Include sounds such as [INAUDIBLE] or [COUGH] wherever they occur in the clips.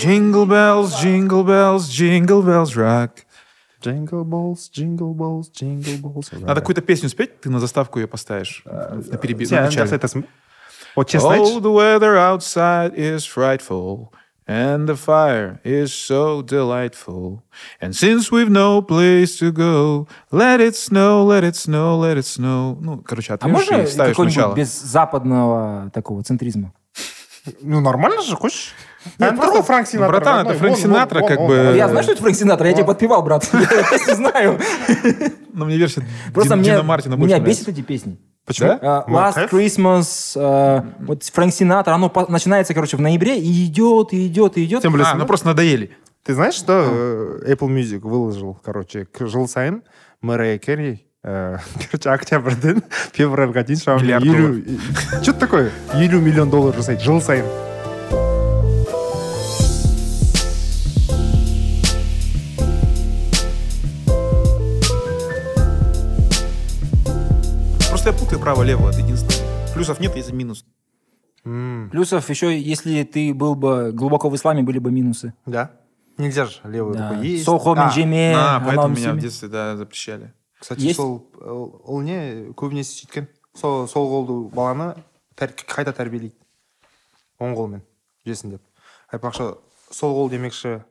Jingle bells, jingle bells, jingle bells rock. Jingle balls, jingle balls, jingle balls. Надо какую-то песню спеть, ты на заставку ее поставишь. На переби- на начале. Oh, айтшы. the weather outside is frightful, and the fire is so delightful. And since we've no place to go, let it snow, let it snow, let it snow. Ну, короче, А можно и ставишь какой-нибудь начало. без западного такого центризма? Ну, нормально же, хочешь? Нет, А, просто- ну, Франк Синатра. братан, это. Фрэнк Синатра, как бы-. Я знаю, что это Фрэнк Синатра, я тебя подпевал, брат. Я песню знаю. [LAUGHS] Но мне версия Просто Дин- мне, Дина Мартина больше меня бесит эти песни. Почему? А, Ну, Last. Christmas, а, вот Фрэнк Синатра, оно по- начинается, короче, в ноябре и идет, и идет, и идет. Тем более, А, ну просто надоели. Ты знаешь, что э, Apple Music выложил, короче, к жыл сайын Мэрайя Керри, э, [LAUGHS] короче, октябрьден февральға дейін шамамен елу что такое елу миллион доллар жасайды жыл сайын Просто я путаю право-лево, это единственное. Плюсов нет, есть минус. Плюсов еще, если ты был бы глубоко в исламе, были бы минусы. да нельзя же левую Да. руку есть Сохо А, Минджеме, а, анау поэтому меня в мсиме. детстве да, запрещали. кстати Есть? сол э, ол не көбінесе сөйткен сол сол қолды баланы тәр- қайта тәрбиелейді оң қолмен жесін деп айтпақшы сол қол демекші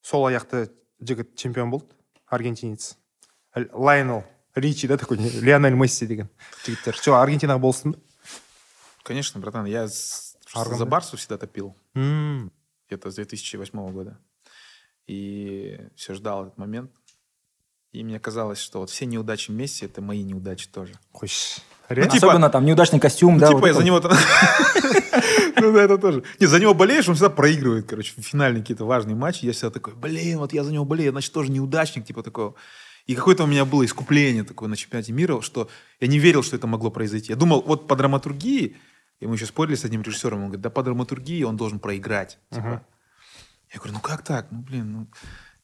сол аяқты жігіт чемпион болды аргентинец Л- лайонел ричи да такой не, лионель месси деген жігіттер все аргентинаға болыстың ба Конечно, братан, я за? Барсу всегда топил. М, где-то с 2008 года. И все ждал этот момент. И мне казалось, что вот все неудачи Месси — это мои неудачи тоже. қойшы Ну, типа- Особенно там неудачный костюм, Ну, да. типа, вот я за это него... [LAUGHS] Ну, да, это тоже. Не, за него болеешь, он всегда проигрывает, короче, в финальные какие-то важные матчи. Я всегда такой, блин, вот я за него болею, значит, тоже неудачник, типа такого. И какое-то у меня было искупление такое на чемпионате мира, что я не верил, что это могло произойти. Я думал, вот по драматургии, и мы еще спорили с одним режиссером, он говорит, да по драматургии он должен проиграть. Типа. Я говорю, ну как так? Ну, блин, ну...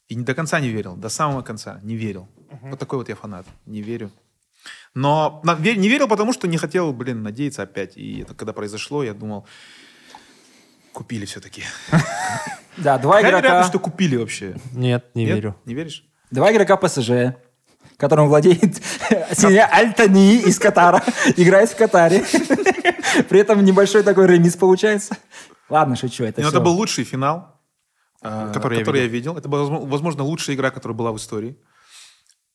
И не до конца не верил, до самого конца не верил. Вот такой вот я фанат, не верю. Но не верил, потому что не хотел, блин, надеяться опять. И это когда произошло, я думал, купили все-таки. [LAUGHS] Да, два Какая игрока, вероятность, что купили вообще? нет не верю Не веришь? Два игрока ПСЖ, которым владеет [LAUGHS] семья Альтани из Катара, играет в Катаре. [LAUGHS] При этом небольшой такой ремис получается. Ладно, шучу, это Ну, все. это был лучший финал, а, Который который, я я видел. Это была, возможно, лучшая игра, которая была в истории.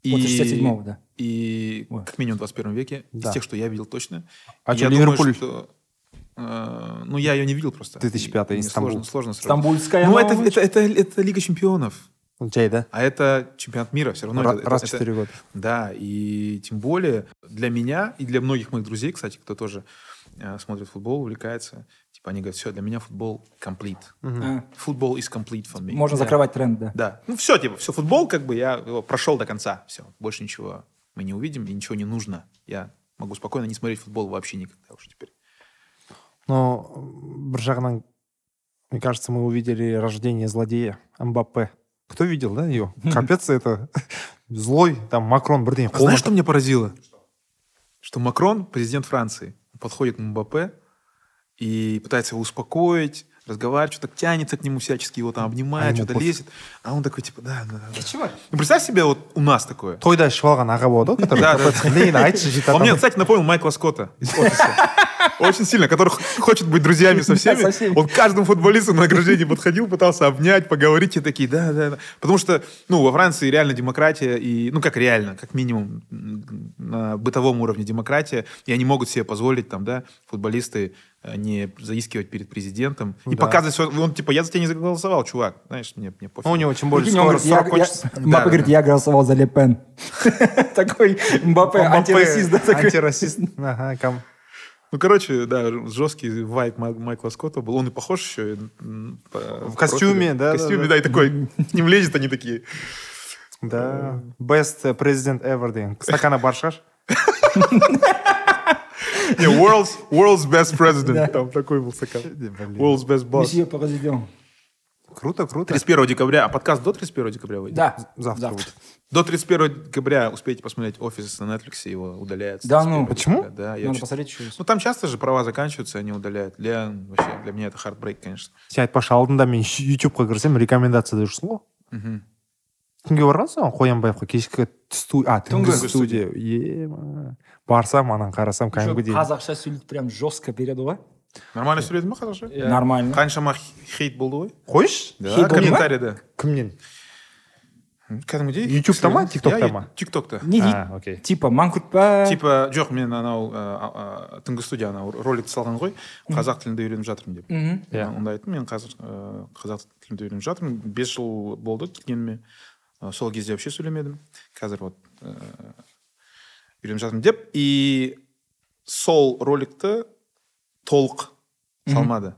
После 67-го, да. И Ой. как минимум в 21 веке. Да. Из тех, что я видел точно. А И что, я думаю, Ливерпуль? что, э, ну, я ее не видел просто. 2005 И мне Стамбул. Сложно, сложно сравнить. Стамбульская Ну, это, это, это, это Лига чемпионов. Жай да А это чемпионат мира все равно. Ра- это- раз в это- четыре года Да, и тем более для меня и для многих моих друзей, кстати, кто тоже э, смотрит футбол, увлекается, типа они говорят, все, для меня футбол complete. А, Футбол is complete for me. Можно Да. закрывать тренд, да. Да. Ну все, типа, все, футбол, как бы я его прошел до конца. Все, больше ничего мы не увидим, и ничего не нужно. Я могу спокойно не смотреть футбол вообще никогда уже теперь. но бір жағынан мне кажется мы увидели рождение злодея Мбаппе кто видел да его капец это [LAUGHS] злой там Макрон бірдеңе А знаешь, что меня поразило? Что Макрон, президент Франции, подходит к Мбаппе и пытается его успокоить, разговаривать, что-то тянется к нему всячески, его там А обнимает, ему что-то пофиг. лезет. А он такой, типа, да, да, да. Чего? Ну, представь себе вот у нас такое. тойда ішіп алған аға болады ғой который Да, да, капец блин айтшы жеті Он мне, адам кстати, напомнил Майкла Скотта из офиса. [LAUGHS] Очень сильно, который хочет быть друзьями со всеми. со всеми. Он каждому футболисту на награждении подходил, пытался обнять, поговорить, и такие, да, да, да. Потому что, ну, во Франции реально демократия, и, ну, как реально, как минимум на бытовом уровне демократия, и они могут себе позволить, там, да, футболисты э, не заискивать перед президентом и Да. показывать, что он, типа, я за тебя не заголосовал, чувак, знаешь, мне, мне пофиг. Ну, у него тем более Прикинь, он скоро говорит, я- срок я- кончится Мбаппе Да, говорит, да. я голосовал за Лепен. [LAUGHS] Такой Мбаппе антирасист, да, такой. антирасист ага Ну, короче, да, жесткий вайб Май- Майкла Скотта был. Он и похож еще. и, по В костюме, профилю. да, В костюме, да, да, и такой, [LAUGHS] к ним лезет, они такие. да best president ever деген стаканы бар шығар Не, world's, world's best president. Там такой был стакан. World's best boss. Месье президент. Круто, круто. 31 декабря, а подкаст до 31 декабря выйдет? Да. Завтра будет. До 31 декабря успейте посмотреть «Офис» на Netflix, его удаляют. с Да 31 ну. Почему? декабря. Да, я Надо чё- посмотреть еще раз. Ну, там часто же права заканчиваются, они удаляют. Для, вообще, для меня это хардбрейк, конечно. сен айтпақшы алдында мен ютубқа кірсем рекомендацияда жүрсің ғой Мгм. кімге барғансың саған қоянбаевқа кешкі сту... а түнгі Түнгі студия ема барсам анан қарасам Еще кәдімгідей қазақша сөйлейді прям жестко береді ғой Нормально сөйледің ба қазақша? нормально. Қаншама хейт болды ғой қойшы да комментарийда кімнен кәдімгідей Ютубта ма, тиктокта иә, ма? тиктокта не дейді а окей. типа маңкүрт па типа жоқ мен анау түнгі студия анау роликті салған ғой қазақ тілінде үйреніп жатырмын деп. Иә. онда айттым мен қазір қазақ тілінде үйреніп жатырмын бес жыл болды келгеніме Ә, сол кезде вообще сөйлемедім қазір вот үйреніп жатырмын деп и сол роликті толық салмады.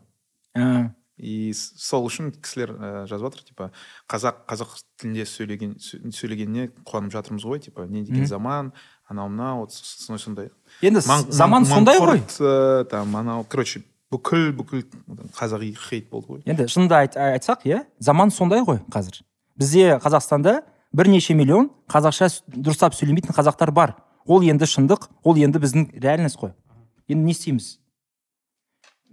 И сол үшін кісілер ә, жазып жатыр типа қазақ қазақ тілінде сөйлеген сө- сөйлегеніне қуанып жатырмыз ғой типа не деген заман анау мынау вот сондай сондай енді заман сондай ғой. Ә, там анау короче бүкіл бүкіл қазақи хейт болды ғой. Енді шынында айт, айтсақ иә заман сондай ғой қазір. Бізде қазақстанда бірнеше миллион қазақша дұрыстап сөйлемейтін қазақтар бар. Ол енді шындық ол енді біздің реальность қой. Енді не істейміз?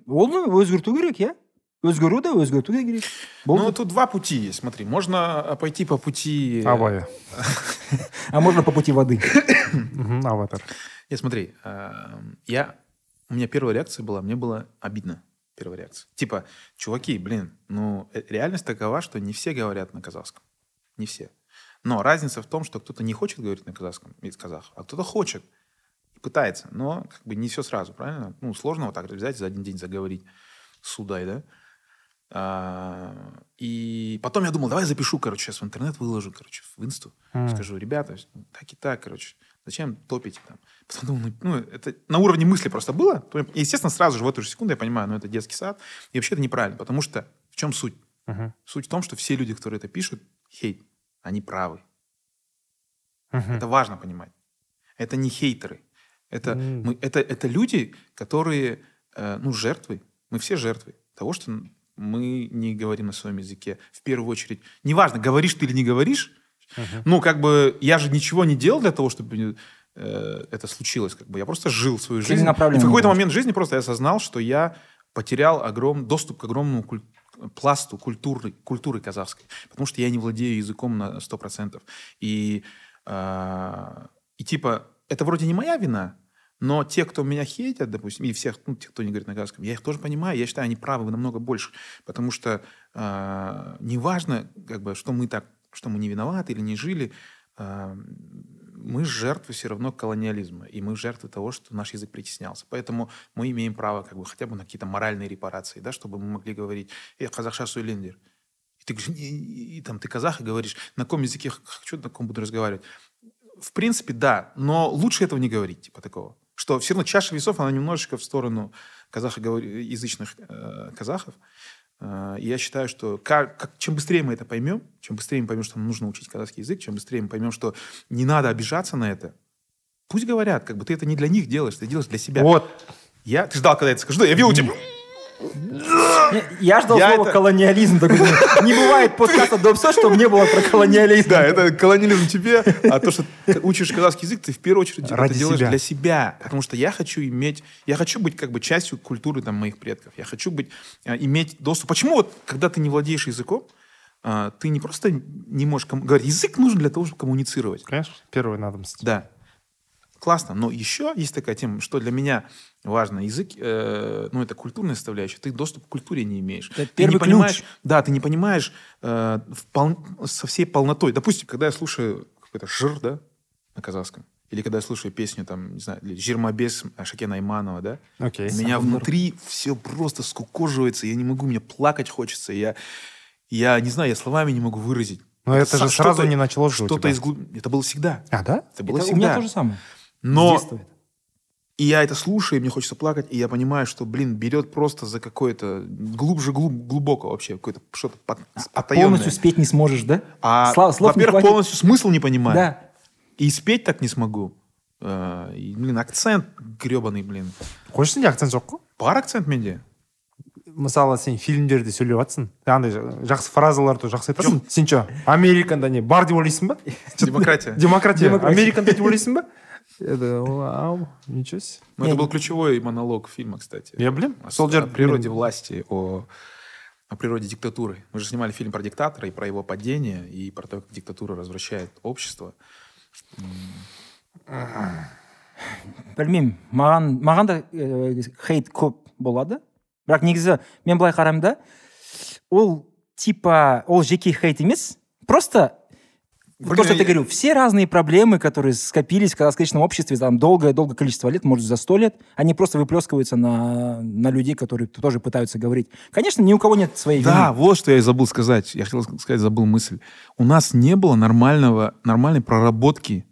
Оны өзгерту керек иә өзгеру да өзгерту де керек ну болды тут два пути есть смотри можно э, пойти по пути э, абай [LAUGHS] а можно по пути воды [COUGHS] аватар Нет, смотри, э, я у меня первая реакция была, мне было обидно. Первая реакция. Типа, чуваки, блин, ну реальность такова, что не все говорят на казахском. Не все. Но разница в том, что кто-то не хочет говорить на казахском из казахов, а кто-то хочет пытается. Но как бы не все сразу, правильно? Ну, сложно вот так взять за один день заговорить Судай, да? А, и потом я думал, давай запишу, короче, сейчас в интернет выложу, короче, в инсту. М. Скажу, ребята, так и так, короче, зачем топить там? Потом думаю, ну, ну, это на уровне мысли просто было. И, естественно, сразу же в эту же секунду я понимаю, ну, это детский сад. И вообще это неправильно, потому что в чем суть? Мгм, Суть в том, что все люди, которые это пишут, хейт, они правы. мгм. Это важно понимать. Это не хейтеры. Это, М. мы, это, это люди, которые, э, ну, жертвы. Мы все жертвы того, что мы не говорим на своем языке. В первую очередь, неважно, говоришь ты или не говоришь, ну, как бы, я же ничего не делал для того, чтобы э, это случилось. Как бы. Я просто жил свою жизнь. И в какой-то момент жизни просто я осознал, что я потерял огром... доступ к огромному куль- пласту культуры, культуры казахской. Потому что я не владею языком на 100%. И, а, и типа, это вроде не моя вина, но те, кто меня хейтят, допустим, и всех, ну, те, кто не говорит на казахском, я их тоже понимаю, я считаю, они правы намного больше. Потому что а, неважно, как бы, что мы так, что мы не виноваты или не жили, а, мы жертвы все равно колониализма, и мы жертвы того, что наш язык притеснялся. Поэтому мы имеем право как бы хотя бы на какие-то моральные репарации, да, чтобы мы могли говорить, «Эй, казахша суйлендер». И ты, «И- и- и там, ты казах, и говоришь, на каком языке хочу, на каком буду разговаривать. В принципе, да, но лучше этого не говорить, типа такого. Что все равно чаша весов, она немножечко в сторону казахоязычных э, казахов. Э, я считаю, что как, как- чем быстрее мы это поймем, чем быстрее мы поймем, что нам нужно учить казахский язык, чем быстрее мы поймем, что не надо обижаться на это, пусть говорят, как бы ты это не для них делаешь, ты делаешь для себя. вот Я, ты ждал, когда я это скажу, да, я видел тебя. Я ждал Я слова это- колониализм. такой, думаю, Не бывает подкаста до все, чтобы не было про колониализм. Да, это колониализм тебе, а то, что ты учишь казахский язык, ты в первую очередь Ради это делаешь себя. для себя. Потому что я хочу иметь, я хочу быть как бы частью культуры там, моих предков. Я хочу быть, э, иметь доступ. Почему вот, когда ты не владеешь языком, э, ты не просто не можешь кому- говорить, язык нужен для того, чтобы коммуницировать. конечно первое надобность Да. Классно. Но еще есть такая тема, что для меня важно. Язык, э, ну, это культурная составляющая. Ты доступ к культуре не имеешь. Это ты не понимаешь, ключ. да, ты не понимаешь э, впол- со всей полнотой. Допустим, когда я слушаю какой-то жир, да, на казахском, или когда я слушаю песню, там, не знаю, или Жирмабес Шакена Айманова, да, окей у меня внутри все просто скукоживается, я не могу, мне плакать хочется, я, я не знаю, я словами не могу выразить. Но это же Са- сразу не началось же у Что-то из глуб- Это было всегда. а да Это было Это у всегда. меня то же самое. Но детства. и я это слушаю, и мне хочется плакать, и я понимаю, что, блин, берет просто за какое-то глубже, глуб- глубоко вообще, какое-то что-то под- потаенное. Полностью спеть не сможешь, да? А, Слав- слов не во-первых, полностью смысл не понимаю. Да. И спеть так не смогу. Э, и, блин, акцент гребаный, блин. қойшы сенде акцент жоқ қой Бар акцент менде? мысалы сен фильмдерде сөйлеп жатрсың андай жақсы фразаларды жақсы айтасың сен че американда не бар деп ойлайсың ба Демократия. демократия Демократия. американда деп ойлайсың ба это вау ничего себе Ну, это был ключевой монолог фильма, кстати. я білемін О, сол о жер природе власти, о, о природе диктатуры. Мы же снимали фильм про диктатора и про его падение, и про то, как диктатура развращает общество. білмеймін маған маған да ә, хейт көп болады бірақ негізі мен былай қараймын да ол типа ол жеке хейт емес просто Блин, то, что я- ты говорил, все разные проблемы, которые скопились в казахском обществе там долгое-долгое количество лет, может, за сто лет, они просто выплескиваются на, на людей, которые тоже пытаются говорить. Конечно, ни у кого нет своей Да, вины. вот что я и забыл сказать. Я хотел сказать, забыл мысль. У нас не было нормального, нормальной проработки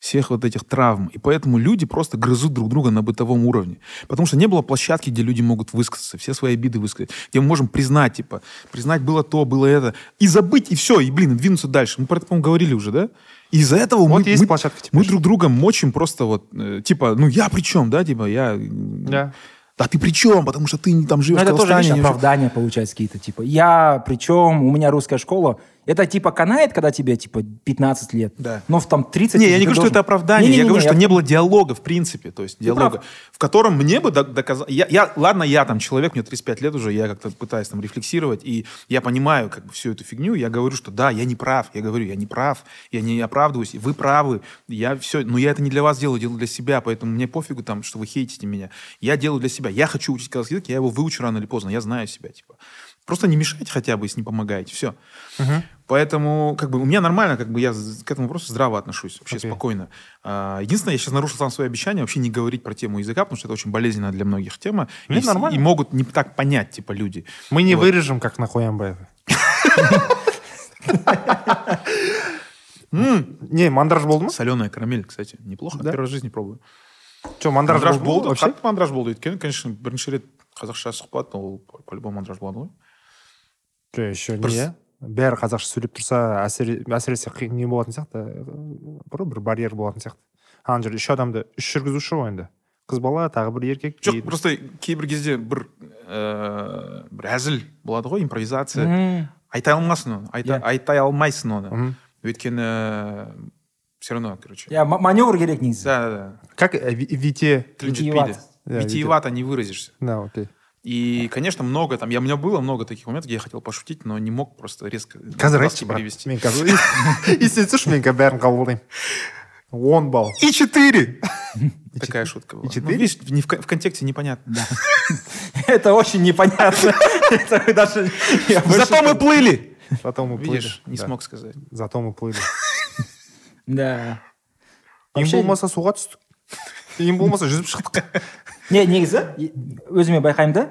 всех вот этих травм. И поэтому люди просто грызут друг друга на бытовом уровне. Потому что не было площадки, где люди могут высказаться, все свои обиды высказать, где мы можем признать, типа, признать было то, было это, и забыть, и все, и, блин, двинуться дальше. Мы про это, по-моему, говорили уже, да? И из-за этого Вот мы, есть мы- площадка теперь. мы друг друга мочим просто вот, э, типа, ну я при чем, да, типа, я... Да. Да ты при чем? Потому что ты там Но живешь Ну, это в тоже, Казахстане. видишь, я живу- оправдания получаются какие-то, типа, я, причем, у меня русская школа, это, типа, канает, когда тебе, типа, 15 лет, Да. но в там 30 Не, я не говорю, что должен- это оправдание. Не-не-не, я говорю, что я- не было диалога, в принципе. То есть диалога, в котором мне бы доказать... Я, я- ладно, я там человек, мне 35 лет уже, я как-то пытаюсь там рефлексировать, и я понимаю как бы всю эту фигню, я говорю, что да, я не прав. Я говорю, я не прав, я не оправдываюсь, вы правы, я все... Но я это не для вас делаю, делаю для себя, поэтому мне пофигу там, что вы хейтите меня. Я делаю для себя. Я хочу учить казахский язык, я его выучу рано или поздно, я знаю себя, типа. Просто не мешайте хотя бы, если не помогаете. Все. Поэтому, как бы, у меня нормально, как бы, я з- к этому вопросу здраво отношусь, вообще Окей. спокойно. А, единственное, я сейчас нарушил сам свое обещание вообще не говорить про тему языка, потому что это очень болезненная для многих тема. Не, и, вс- нормально. и могут не так понять, типа, люди. мы не Вот. вырежем как на Хуямбаева [LAUGHS] не мандраж болды ма Соленая карамель, кстати, неплохо. Да? Первый раз в жизни пробую. че мандраж мандраж болды ма болды вообще қатты мандраж болды өйткені конечно бірінші рет қазақша сұхбат ол по- по-любому мандраж болады ғой Жоқ еще не бәрі қазақша сөйлеп тұрса әсіресе қиын не болатын сияқты бір бір барьер болатын сияқты. Ана жерде үш адамды үш жүргізуші ғой енді. Қыз бала тағы бір еркек жоқ просто кейбір кезде бір ә, бір әзіл болады ғой импровизация. М, айта алмассың оны айта, Иә. айтай алмайсың оны. Өйткені все равно короче. Иә ма- маневр керек негізі. Да да да. Как э, ви- вите витиевато не выразишься. Да окей. и конечно много там я у меня было много таких моментов где я хотел пошутить но не мог просто резко қазір казахский айтшы брат перевести мен қазір есте тұршы мен қазір бәрін қабылдаймын он балл и четыре [LAUGHS] такая шутка была и Ну, четыре? видишь не в, кон- в контексте непонятно [LAUGHS] это очень непонятно [LAUGHS] Это вы даже я больше- зато мы плыли зато мы плыли видишь не Да. смог сказать зато мы плыли да ең Вообще- болмаса суға түстік ең болмаса жүзіп шықтық Не негізі өзіме байқаймын да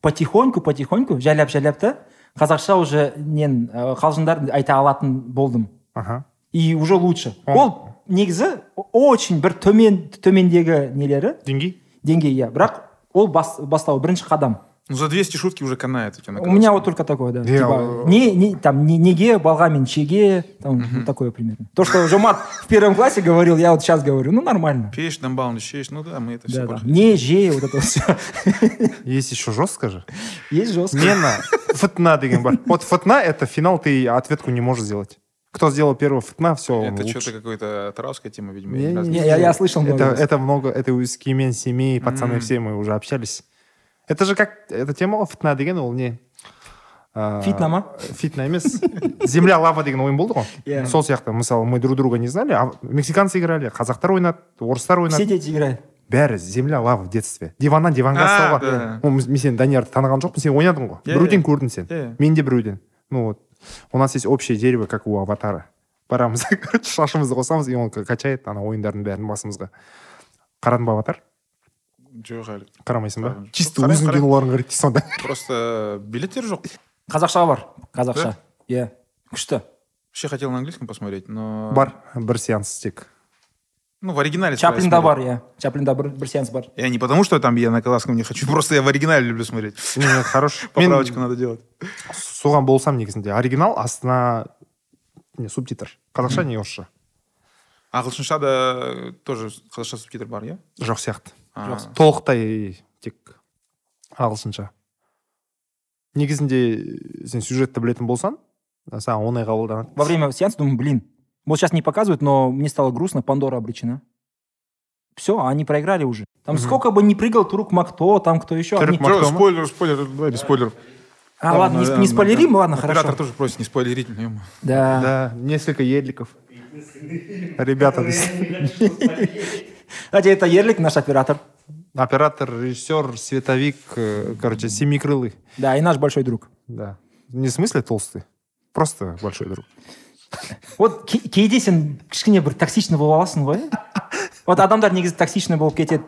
потихоньку потихоньку жайлап жайлап та қазақша уже нен ә, қалжыңдар айта алатын болдым. Аха. И уже лучше. Ол- ол негізі очень бір төмен төмендегі нелері. Деңгей? Деңгей иә. Бірақ ол бас, бастау бірінші қадам. Ну за 200 шутки уже канает у тебя на у меня вот только такое да. Не, Типа, не, не, там, не, неге балғамен чеге там ну, такое примерно. То что жомарт в первом классе говорил я вот сейчас говорю ну нормально. Пеешь, дамбаун, щеешь. Ну да, мы это все да, не же вот это все [LAUGHS] есть еще жестко же? Есть жестко мена фтна деген бар вот фтна это финал ты ответку не можешь сделать. Кто сделал первый фтна все Это что-то какая-то тарауская тема, видимо. Не, не, Не, я- я слышал много. это, это много, это у Скимен семей, пацаны все мы уже общались. Это же как, эта тема ғой фитна деген ол не? А, Фитна ма? Фитна емес. Земля лава деген ойын болды ғой. Иә. Сол сияқты, мысалы, мы друг друга не знали, а мексиканцы играли, қазақтар ойнады, орыстар все ойнады. дети играют Бәрі земля лава в детстве. Диваннан диванға салға. мен сен даниярды таныған жоқпын, сен ойнадың ғой. Біреуден көрдің сен. Иә. Мен де біреуден. Ну вот. У нас есть общее дерево, как у аватара. Барамыз, [LAUGHS] короче, шашымызды қосамыз, и он качает ана ойындардың бәрін басымызға. Қарадың ба аватар? Жоқ әлі. Қарамайсың ба? Чисто өзің киноларың қарайды дейсің сонда Просто билеттер жоқ. қазақша бар қазақша. Иә күшті. Вообще хотел на английском посмотреть, но... бар бір сеанс тек. Ну, в оригинале. чаплинда бар иә. Чаплинда бір, бір сеанс бар. Я не потому, что там я на казахском не хочу, [LAUGHS] просто я в оригинале люблю смотреть. хорош. [LAUGHS] Поправочку надо делать. соған болсам негізінде оригинал астына не субтитр. Қазақша не орысша. Ағылшынша да тоже қазақша субтитр бар, иә? жоқ сияқты. А, толықтай тек ағылшынша негізінде сен сюжетті білетін болсаң саған оңай қабылданады Во время сеанса думаю, блин, вот сейчас не показывают, но мне стало грустно, Пандора обречена. Все, они проиграли уже. Там Мгм. сколько бы ни прыгал Турук Макто, там кто еще. Турук они- Мак- Чё, Макдома? спойлер, спойлер, давай без спойлеров. А, ладно, не, да, не да, спойлерим, да. ладно, Оператор хорошо. тоже просит не спойлерить. ну, ё-моё. Да. да несколько едликов ребята [LAUGHS] Кстати, это Ерлик, наш оператор. оператор режиссер световик э, короче семикрылый Да, и наш большой друг. да не в смысле толстый просто большой друг вот ке- кейде сен кішкене бір токсичный болып аласың ғой вот адамдар негізі токсичный болып кетеді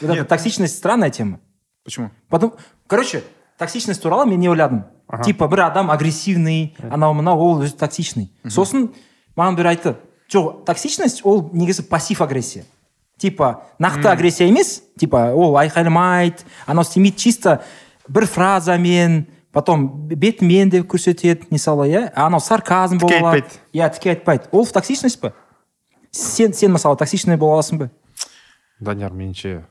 вот эта Нет. токсичность странная тема Почему? потом короче токсичность туралы мен не ойладым Ага. типа бір адам агрессивный анау мынау ол өзі токсичный сосын маған бір айтты жоқ токсичность ол негізі пассив агрессия типа нақты агрессия емес? Типа ол айқайламайды анау істемейді чисто бір фразамен потом бетімен де көрсетеді мысалы иә? Анау сарказм Тіке бола алады. айтпайды. иә тіке айтпайды. Ол токсичность па сен сен мысалы токсичный бола аласың ба? Данияр меніңше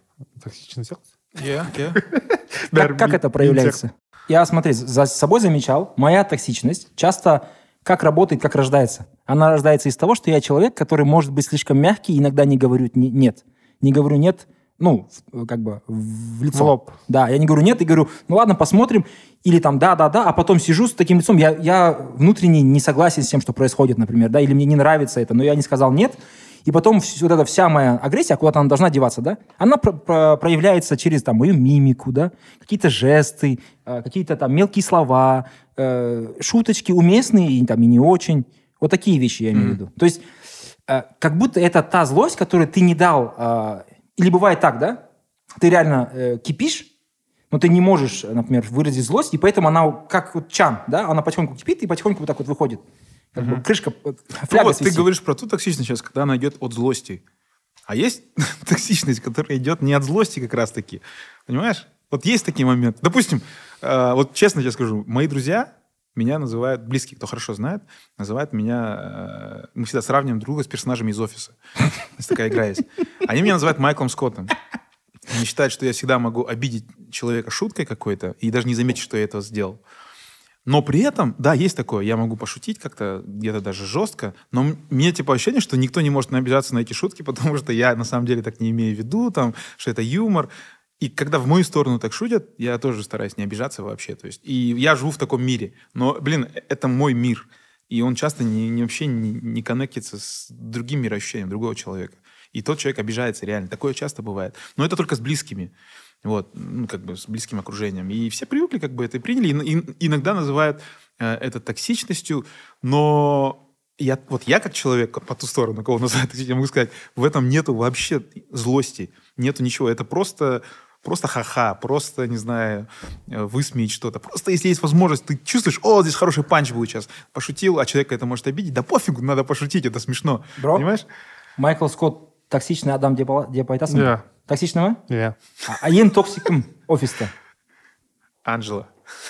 токсичный сияқты. Я, я. [LAUGHS] Как, как это проявляется? Я, смотри, за собой замечал, моя токсичность часто как работает, как рождается. Она рождается из того, что я человек, который может быть слишком мягкий, иногда не говорю не- нет. Не говорю нет, ну, как бы в лицо. В лоб. Да, я не говорю нет и говорю, ну ладно, посмотрим. Или там да, да, да, а потом сижу с таким лицом, я, я внутренне не согласен с тем, что происходит, например, да, или мне не нравится это, но я не сказал нет. И потом вот эта вся моя агрессия, куда-то она должна деваться, да, она про- про- проявляется через там мою мимику, да, какие-то жесты, э, какие-то там мелкие слова, э, шуточки уместные и, там, и не очень. Вот такие вещи я имею в виду. То есть э, как будто это та злость, которую ты не дал. э, или бывает так, да? Ты реально э, кипишь, но ты не можешь, например, выразить злость, и поэтому она как вот чан, да, она потихоньку кипит и потихоньку вот так вот выходит. Как бы крышка, э, Ну фляга вот, ты говоришь про ту токсичность сейчас, когда она идет от злости. А есть [LAUGHS] токсичность, которая идет не от злости как раз-таки. Понимаешь? Вот есть такие моменты. Допустим, э, вот честно тебе скажу, мои друзья меня называют, близкие, кто хорошо знает, называют меня, э, мы всегда сравниваем друга с персонажами из офиса. Есть такая игра есть. Они меня называют Майклом Скоттом. Они считают, что я всегда могу обидеть человека шуткой какой-то и даже не заметить, что я это сделал. Но при этом, да, есть такое, я могу пошутить как-то, где-то даже жестко, но мне типа ощущение, что никто не может обижаться на эти шутки, [LAUGHS] потому что я на самом деле так не имею в виду, там, что это юмор. И когда в мою сторону так шутят, я тоже стараюсь не обижаться вообще. То есть, и я живу в таком мире. Но, блин, э- это мой мир. И он часто не, не- вообще не, не коннектится с другим мироощущением другого человека. И тот человек обижается реально. Такое часто бывает. Но это только с близкими. Вот, ну, как бы с близким окружением. И все привыкли, как бы это и приняли. И, и- иногда называют э, это токсичностью, но я, вот я как человек по ту сторону, кого называют токсичностью, я могу сказать, в этом нету вообще злости, нету ничего. Это просто просто ха-ха, просто, не знаю, э, высмеять что-то. Просто если есть возможность, ты чувствуешь, о, здесь хороший панч будет сейчас. Пошутил, а человека это может обидеть. Да пофигу, надо пошутить, это смешно. Бро. Понимаешь? Майкл Скотт токсичный адам деп, ала- деп айтасың ба? Иә. Токсичный ма? иә А, а ең токсик кім офиста? Анжела.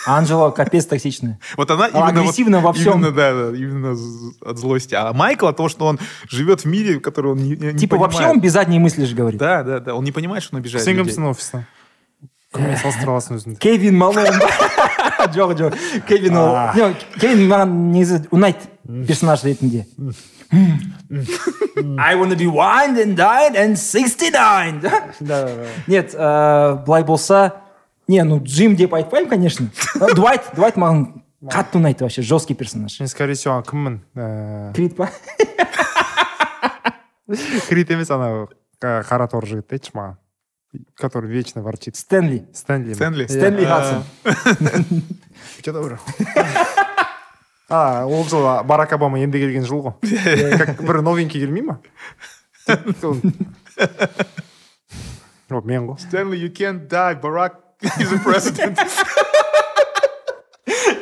Анжела капец токсичная. Вот она Она именно, агрессивна вот, во всем. Именно, да, да, именно з- от злости. А Майкл от того, что он живет в мире, в который он не, не Типа понимает. вообще он без задней мысли же говорит. Да, да, да. Он не понимает, что он обижает сен людей. кімсің офиста кіммен салыстыра аласың өзіңді кевин малон [LAUGHS] жоқ жоқ кевин ол А. жоқ кевин маған негізі ұнайды персонаж ретінде I [LAUGHS] wanna be wined and dined and 69 [LAUGHS] да? нет ә, былай болса не ну джим деп айтпаймын конечно Ә, дуайт дуайт маған қатты ұнайды вообще жесткий персонаж мен скорее всего кіммін ііі крид па [LAUGHS] крит емес анау қа- қара торы жігіт айтшы маған который вечно ворчит стэнли стэнли Стэнли? стэнли А, хадсон будьте добры а ол жыл барак обама енді келген жыл ғой [LAUGHS] как бір новенький келмей ма вот мен ғой Stanley, you can't die. Barack is the president. [LAUGHS]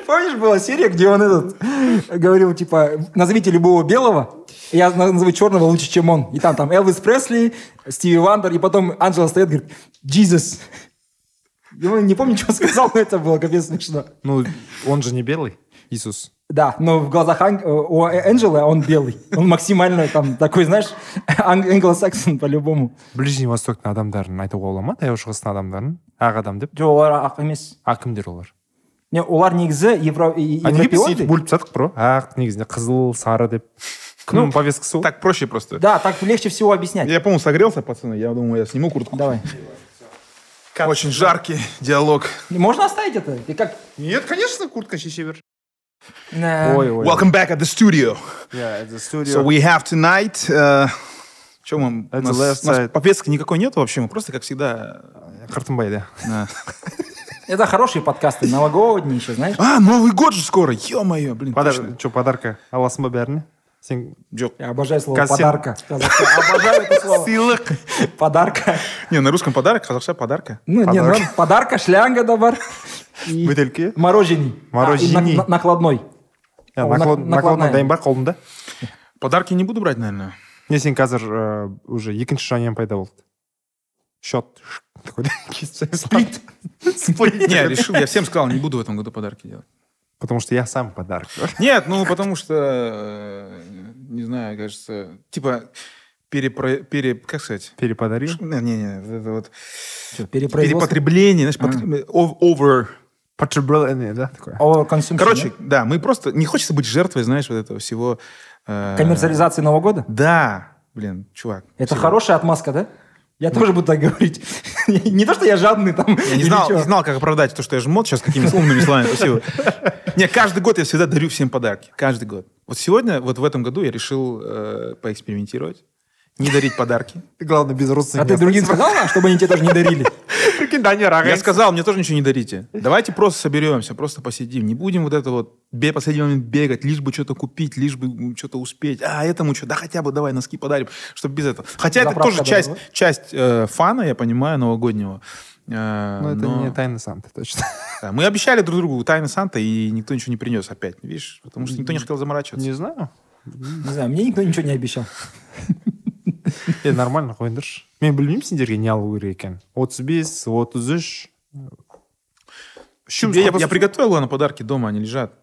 Помнишь, была серия, где он этот говорил, типа, назовите любого белого, я на- назову черного лучше, чем он. И там, там Элвис Пресли, Стиви Вандер, и потом Анджела стоит, говорит, Jesus. Я не помню, что он сказал, но это было капец смешно. ну он же не белый Иисус Да, но в глазах Ан- у Энджела он белый. Он максимально там такой, знаешь, ан- англосаксон по-любому. ближний востоктың адамдарын айтуға бола ма таяу шығыстың адамдарын ақ адам деп Жоқ, олар ақ емес. а кімдер олар не олар негізі евро, и- а неге біз европеоиды сөйтіп бөліп тастадық бро ақ негізінде қызыл сары деп кімнің повесткасы ол Так проще просто. да так легче всего объяснять Я, по-моему, согрелся, пацаны. Я думаю, я сниму куртку. давай Очень жаркий диалог. можно оставить это и как нет конечно куртка шеше бер Э, ой ой Welcome back at the studio. yeah, the studio. So we have tonight... Uh, что мы... At У нас, у нас повестки никакой нет вообще. Мы просто, как всегда... қыртынбай да [LAUGHS] это хорошие подкасты новогодние еще знаешь А, Новый год же скоро. Ё-моё, блин. Подар... что подарка ба бәріне сен я обожаю слово Казсен. подарка обожаю это слово сыйлық подарка Не, на русском подарок, қазақша подарка. ну не ну, подарка шляга да бар и бөтелке мороженый Мороженый. А, и на- на- накладной Иә, Ол наклад- нак- накладной накладная. дайын бар қолыңда Подарки не буду брать, наверное. [LAUGHS] не сен қазір ә, уже екінші жанұяң пайда болды счет такой сплит сплит Не, решил, я всем сказал, не буду в этом году подарки делать. потому что я сам подарок [LAUGHS] Нет, ну потому что, э, не знаю, кажется, типа перепро... пере... как сказать? переподарил Не, не, не, вот это вот Всё, перепроизводство перепотребление, знаешь, потр- ов- over... потреблял да такое Overconsumption, Короче, да? да, мы просто не хочется быть жертвой, знаешь, вот этого всего. э, коммерциализации Нового года Да, блин, чувак. это всего. хорошая отмазка да я тоже буду так говорить [LAUGHS] не то что я жадный там Я не знал, не знал, как оправдать то, что я жмот сейчас какими умными словами. Спасибо. Не, каждый год я всегда дарю всем подарки. Каждый год. Вот сегодня, вот в этом году я решил э, поэкспериментировать. Не дарить подарки. ты главное без родственников а ты другим сказал чтобы они тебе тоже не дарили [LAUGHS] прикинь данияр Я ағай сказал, мне тоже ничего не дарите. Давайте просто соберемся, просто посидим. Не будем вот это вот бе- последний момент бегать, лишь бы что-то купить, лишь бы что-то успеть. А этому что? Да хотя бы давай носки подарим, чтобы без этого. Хотя это тоже часть, часть э, фана, я понимаю, новогоднего. Ну это но- не тайна Санты точно Да, мы обещали друг другу тайны Санта, и никто ничего не принес опять. Видишь? Потому что никто не хотел заморачиваться. не знаю не знаю мне никто ничего не обещал [LAUGHS] [LAUGHS] е нормально қойыңдаршы мен білмеймін сендерге не алу керек екенін отыз бес отыз үш Тебе я, я приготовил ладно, подарки дома, они лежат.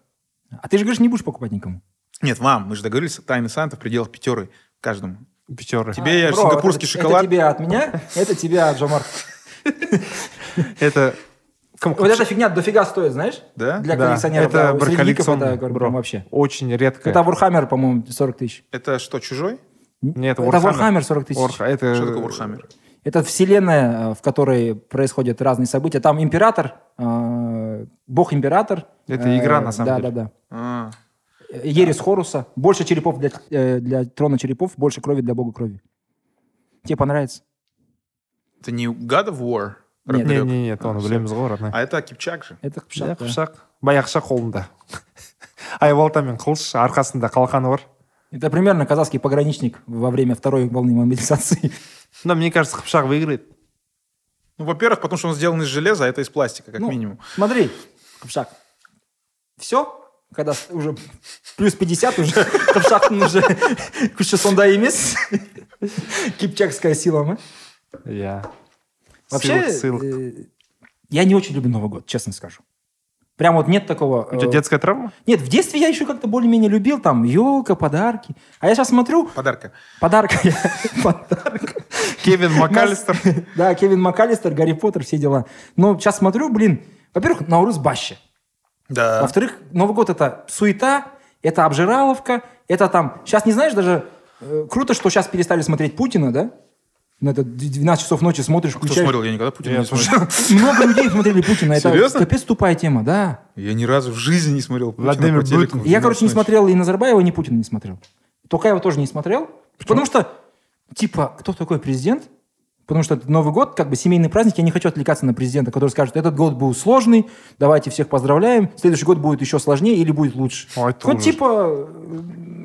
а ты же говоришь не будешь покупать никому Нет, вам, мы же договорились, тайны Санта в пределах пятеры каждому. пятеры Тебе я Бро, сингапурский это- шоколад. это тебе от меня это тебе от Джамар [LAUGHS] это кім вот эта фигня дофига стоит знаешь Да? для Да, коллекционеров это да, у бір средников коллекционный, это говорю, бро. прям вообще очень редко это Warhammer по-моему 40 тысяч Это что, чужой? Нет, это Warhammer. Warhammer 40 тысяч это Что такое Warhammer? Это вселенная, э, в которой происходят разные события. Там император, э, бог-император. Это э, игра, на самом да, деле. Да, А, да. Ерес Хоруса. Больше черепов для, э, для трона черепов, больше крови для бога крови. Тебе понравится? это не God of War? Нет. не Рагнарёк? не нет А, всё. білеміз ғой родной А это Кипчак же. Это Иә, қыпшақ, да. қыпшақ баяқша қолында айбалта мен қылыш арқасында қалқаны бар Это примерно казахский пограничник во время второй волны мобилизации. но мне кажется қыпшақ выиграет Ну, во-первых, потому что он сделан из железа, а это из пластика, как Ну, минимум. Смотри, Кыпшак. Все? Когда уже плюс 50 уже [LAUGHS] Кыпшақтың уже күші сондай емес. Кипчакская сила, ма? иә Вообще, э, я не очень люблю Новый год, честно скажу. Прям вот нет такого... у тебя э, детская травма Нет, в детстве я еще как-то более-менее любил, там, елка, подарки. А я сейчас смотрю, Подарка. подарок, [LAUGHS] подарок. кевин макалистер [LAUGHS] Да, Кевин МакАлистер, Гарри Поттер, все дела. Но сейчас смотрю, блин, во-первых, Наурыз баще. Да. Во-вторых, Новый год это суета, это обжираловка, это там... Сейчас не знаешь даже... э, круто, что сейчас перестали смотреть Путина, да? На это 12 часов ночи смотришь, Кто включаешь. смотрел? Я никогда Путина Я не смотрел. [LAUGHS] Много людей смотрели Путина. Это Серьезно? капец тупая тема, да. Я ни разу в жизни не смотрел Путина Владимир по телеку. Я, короче, не 12 ночи. смотрел и Назарбаева, ни Путина не смотрел. Токаева тоже не смотрел. Потому что, типа, кто такой президент? Потому что это Новый год, как бы семейный праздник, я не хочу отвлекаться на президента, который скажет, этот год был сложный, давайте всех поздравляем, следующий год будет еще сложнее или будет лучше. Ой, ужас. типа э,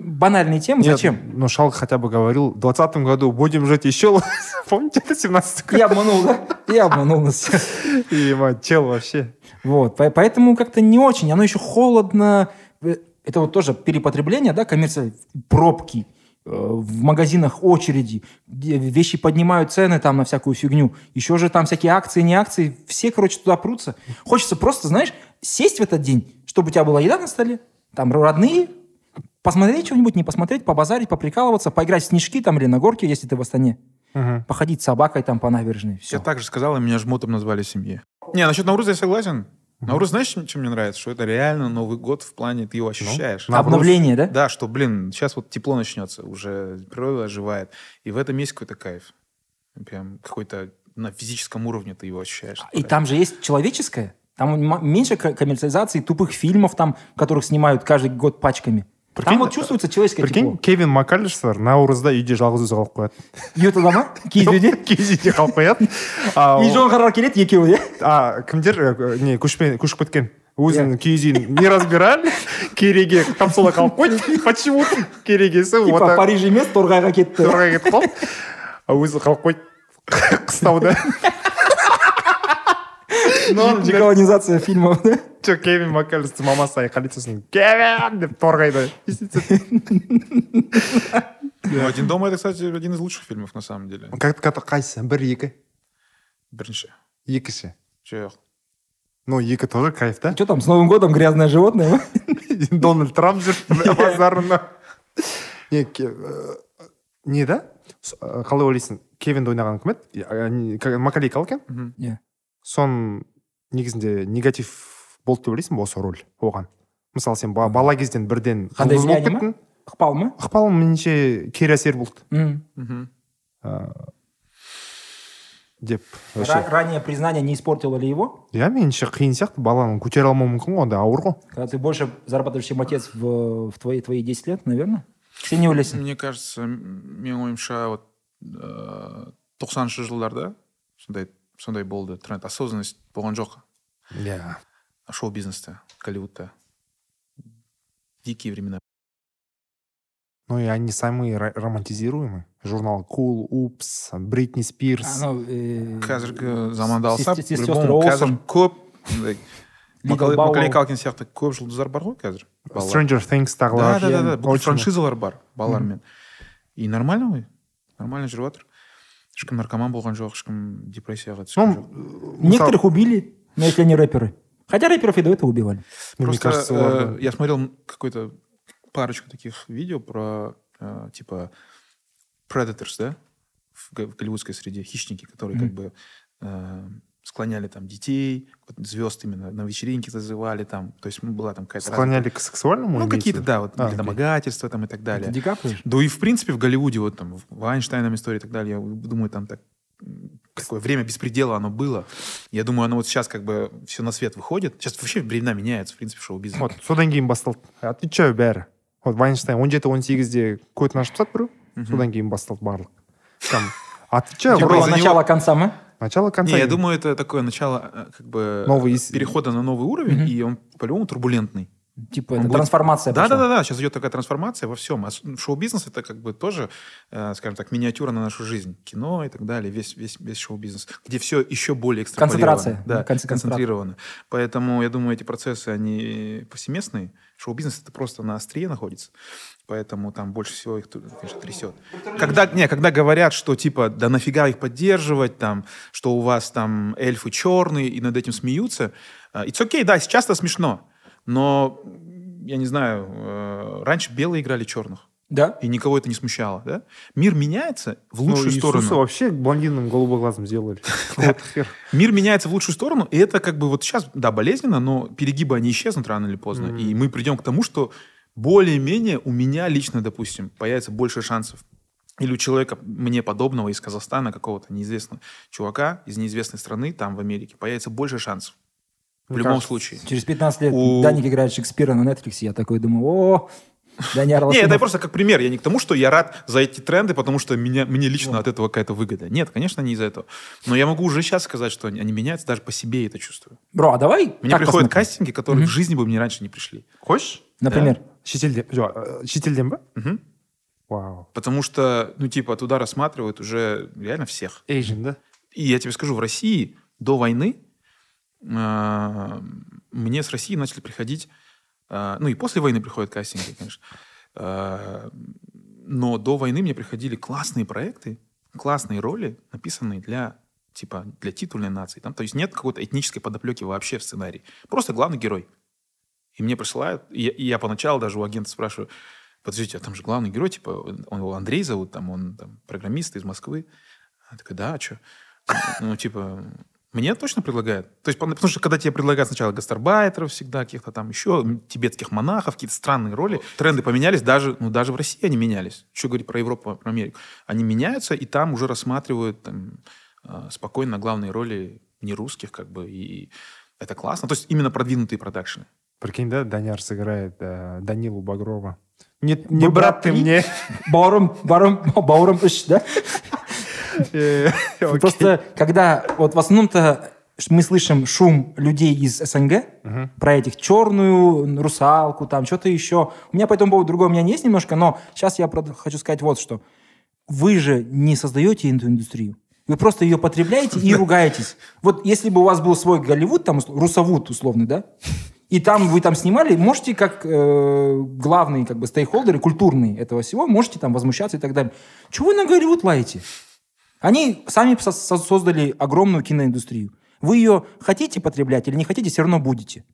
банальные темы, Нет, зачем? ну Шалк хотя бы говорил в двадцатом году будем жить еще [LAUGHS] помните это 17 год Я обманул, да? Я обманул нас [LAUGHS] и мать, чел вообще Вот, по- поэтому как-то не очень, оно еще холодно. Э, Это вот тоже перепотребление, да, коммерция, пробки, в магазинах очереди, где вещи поднимают цены там на всякую фигню. Еще же там всякие акции, не акции, все, короче, туда прутся. Хочется просто, знаешь, сесть в этот день, чтобы у тебя была еда на столе, там родные, посмотреть что-нибудь, не посмотреть, побазарить, поприкалываться, поиграть в снежки там или на горке, если ты в Астане, Мгм. походить с собакой там по набережной, все. Я так же сказал, и меня жмотом назвали семье. Не, насчет Науруза я согласен. Наурыз, знаешь, чем мне нравится? Что это реально Новый год в плане, ты его ощущаешь. Обновление, да? Да, что, блин, сейчас вот тепло начнется, уже природа оживает. И в этом есть какой-то кайф. Прям какой-то на физическом уровне ты его ощущаешь. И там же есть человеческое. Там меньше ко- коммерциализации тупых фильмов, там, которых снимают каждый год пачками. Прикинь, там вот чувствуется человеческое прикинь тепло. кевин макалистер наурызда үйде жалғыз өзі қалып қояды ютуда ма? Киіз үйде киіз үйде қалып қояды и жоңғарлар келеді екеуі иә а кімдер э, не көшпен көшіп кеткен өзінің киіз үйін не разбирали? Кереге капсула қалып қойды почему керегесі вот типа париж емес торғайға кетті торғайға кетіп қалды а өзі қалып қойды қыстауда деколонизация фильмов [LAUGHS] да жоқ кевин макалистер мамасы айқайлайды сосын кевин деп торғайда Ну, «Один дома» — это, кстати, один из лучших фильмов, на самом деле. қайсысы бір екі Бірінші. екінші Жоқ. ну екі тоже кайф да что там с новым годом грязное животное ма [LAUGHS] дональд трамп жүр [LAUGHS] базарында не ке- э, не да С- э, қалай ойлайсың кевинді ойнаған кім еді Я- не, как- макалей калкин иә соның негізінде негатив болды деп ойлайсың ба осы роль оған? Мысалы сен ба- бала кезден бірден қандай болып кеттің? Ықпал ма? Ықпалы меніңше кері әсер болды. М. Мгм. деп Ра- вообще ранее признание не испортило ли его? Иә меніңше қиын сияқты баланы көтере алмауы мүмкін ғой онда ауыр ғой. Когда ты больше зарабатываешь чем отец в, в твои, твои 10 лет наверное сен не ойлайсың Мне кажется, менің ойымша вот ә, тоқсаныншы жылдарда сондай сондай болды тренд. Осознанность болған жоқ. иә шоу бизнеста голливудта дикие времена ну и они самые ро- романтизируемые журнал кул упс бритни спирс анау э, қазіргі заманда алсақ Сес- сес- по-любому сестры қазір Олсен. көп андай Little Макалей Bow Макалей Wow. калкин сияқты көп жұлдыздар бар ғой қазір балалар. stranger things да тағылар да да да бүкіл Очень франшизалар бар балалармен и нормально ғой нормально жүріп жатыр ешкім наркоман болған жоқ ешкім депрессияға түскен ну жоқ мысалы- некоторых убили но если они рэперы. Хотя рэперов и до этого убивали. Мне Просто кажется э, я смотрел какой-то парочку таких видео про э, типа Predators, да, в, в голливудской среде, хищники, которые как бы э, склоняли там детей, вот звезд именно на вечеринки зазывали там, то есть ну, была там какая-то... склоняли к сексуальному Ну, какие-то, да, вот А, домогательства там и так Это далее. Ди Каприо же? Да и в принципе в Голливуде, вот там, в Вайнштейном истории и так далее, я думаю, там так м, какое время беспредела оно было. Я думаю, оно вот сейчас как бы все на свет выходит. Сейчас вообще времена меняются, в принципе, в шоу-бизнесе. вот содан кейін басталды отвечаю бәрі вот вайнштейн он жеті он сегізде көтін ашып тастады біреу содан кейін басталды барлық там отвечаю Что Бро, было за него- начало конца ма начало конца Не, я думаю, это такое начало э, как бы Новый из- перехода на новый уровень, Мгм. и он по-любому турбулентный. типа это будет- трансформация Да, пошла. да, да, да. Сейчас идет такая трансформация во всем. А шоу-бизнес это как бы тоже, э, скажем так, миниатюра на нашу жизнь. Кино и так далее, весь, весь, весь шоу-бизнес, где все еще более. Концентрация. Да, Кон- концентрация. концентрировано. Поэтому я думаю, эти процессы, они повсеместные. Шоу-бизнес это просто на острие находится. Поэтому там больше всего их, конечно, трясет. Когда, не, когда говорят, что типа, да нафига их поддерживать, там, что у вас там эльфы черные, и над этим смеются. э, It's okay, да, сейчас это смешно. Но, я не знаю, э, раньше белые играли черных. Да? И никого это не смущало, да? Мир меняется в Ну, лучшую Иисуса сторону. вообще блондином голубоглазым сделали. [LAUGHS] [LAUGHS] Мир меняется в лучшую сторону, и это как бы вот сейчас, да, болезненно, но перегибы, они исчезнут рано или поздно. И мы придем к тому, что более-менее у меня лично, допустим, появится больше шансов. Или у человека, мне подобного, из Казахстана, какого-то неизвестного чувака из неизвестной страны, там, в Америке, появится больше шансов. В любом кажется, случае. Через 15 лет У- Даник играет Шекспира на Netflix, я такой думаю, о, Даня Не, это Аралашинов. просто как пример. Я не к тому, что я рад за эти тренды, потому что меня, мне лично от этого какая-то выгода. Нет, конечно, не из-за этого. Но я могу уже сейчас сказать, что они, они меняются, даже по себе я это чувствую. Бро, а давай Мне приходят посмотрим. кастинги, которые в жизни бы мне раньше не пришли. хочешь Например, шетелден жоқ э, вау Потому что, ну, типа, туда рассматривают уже реально всех. Asian, да И я тебе скажу, в России до войны мне с России начали приходить, э, ну и после войны приходят кастинги, конечно, э, но до войны мне приходили классные проекты, классные роли, написанные для типа для титульной нации. Там, то есть нет какой-то этнической подоплеки вообще в сценарии. Просто главный герой. И мне присылают, и я, и я поначалу даже у агента спрашиваю, подождите, а там же главный герой, типа, он его Андрей зовут, там, он там, программист из Москвы. Она такая, да, а что? Ну, типа, Мне точно предлагают. То есть, потому что когда тебе предлагают сначала гастарбайтеров всегда, каких-то там еще тибетских монахов, какие-то странные роли, тренды поменялись, даже, ну, даже в России они менялись. Что говорить про Европу, про Америку. Они меняются, и там уже рассматривают там, э, спокойно главные роли не русских, как бы, и это классно. То есть именно продвинутые продакшены. Прикинь, да, Даняр сыграет э, Данилу Багрова. Не, не брат ты мне. Бауырым, бауырым үш, да? [LAUGHS] Э. [LAUGHS] Просто когда вот в основном-то мы слышим шум людей из СНГ про этих черную русалку, там что-то еще. У меня по этому поводу другое мнение есть немножко, но сейчас я хочу сказать вот что. Вы же не создаете эту индустрию. Вы просто ее потребляете и [LAUGHS] ругаетесь. Вот если бы у вас был свой Голливуд, там, Русовуд условный, да, и там вы там снимали, можете как э, главные как бы стейкхолдеры культурные этого всего, можете там возмущаться и так далее. Чего вы на Голливуд лаете? Они сами со- со- создали огромную киноиндустрию. Вы ее хотите потреблять или не хотите, все равно будете.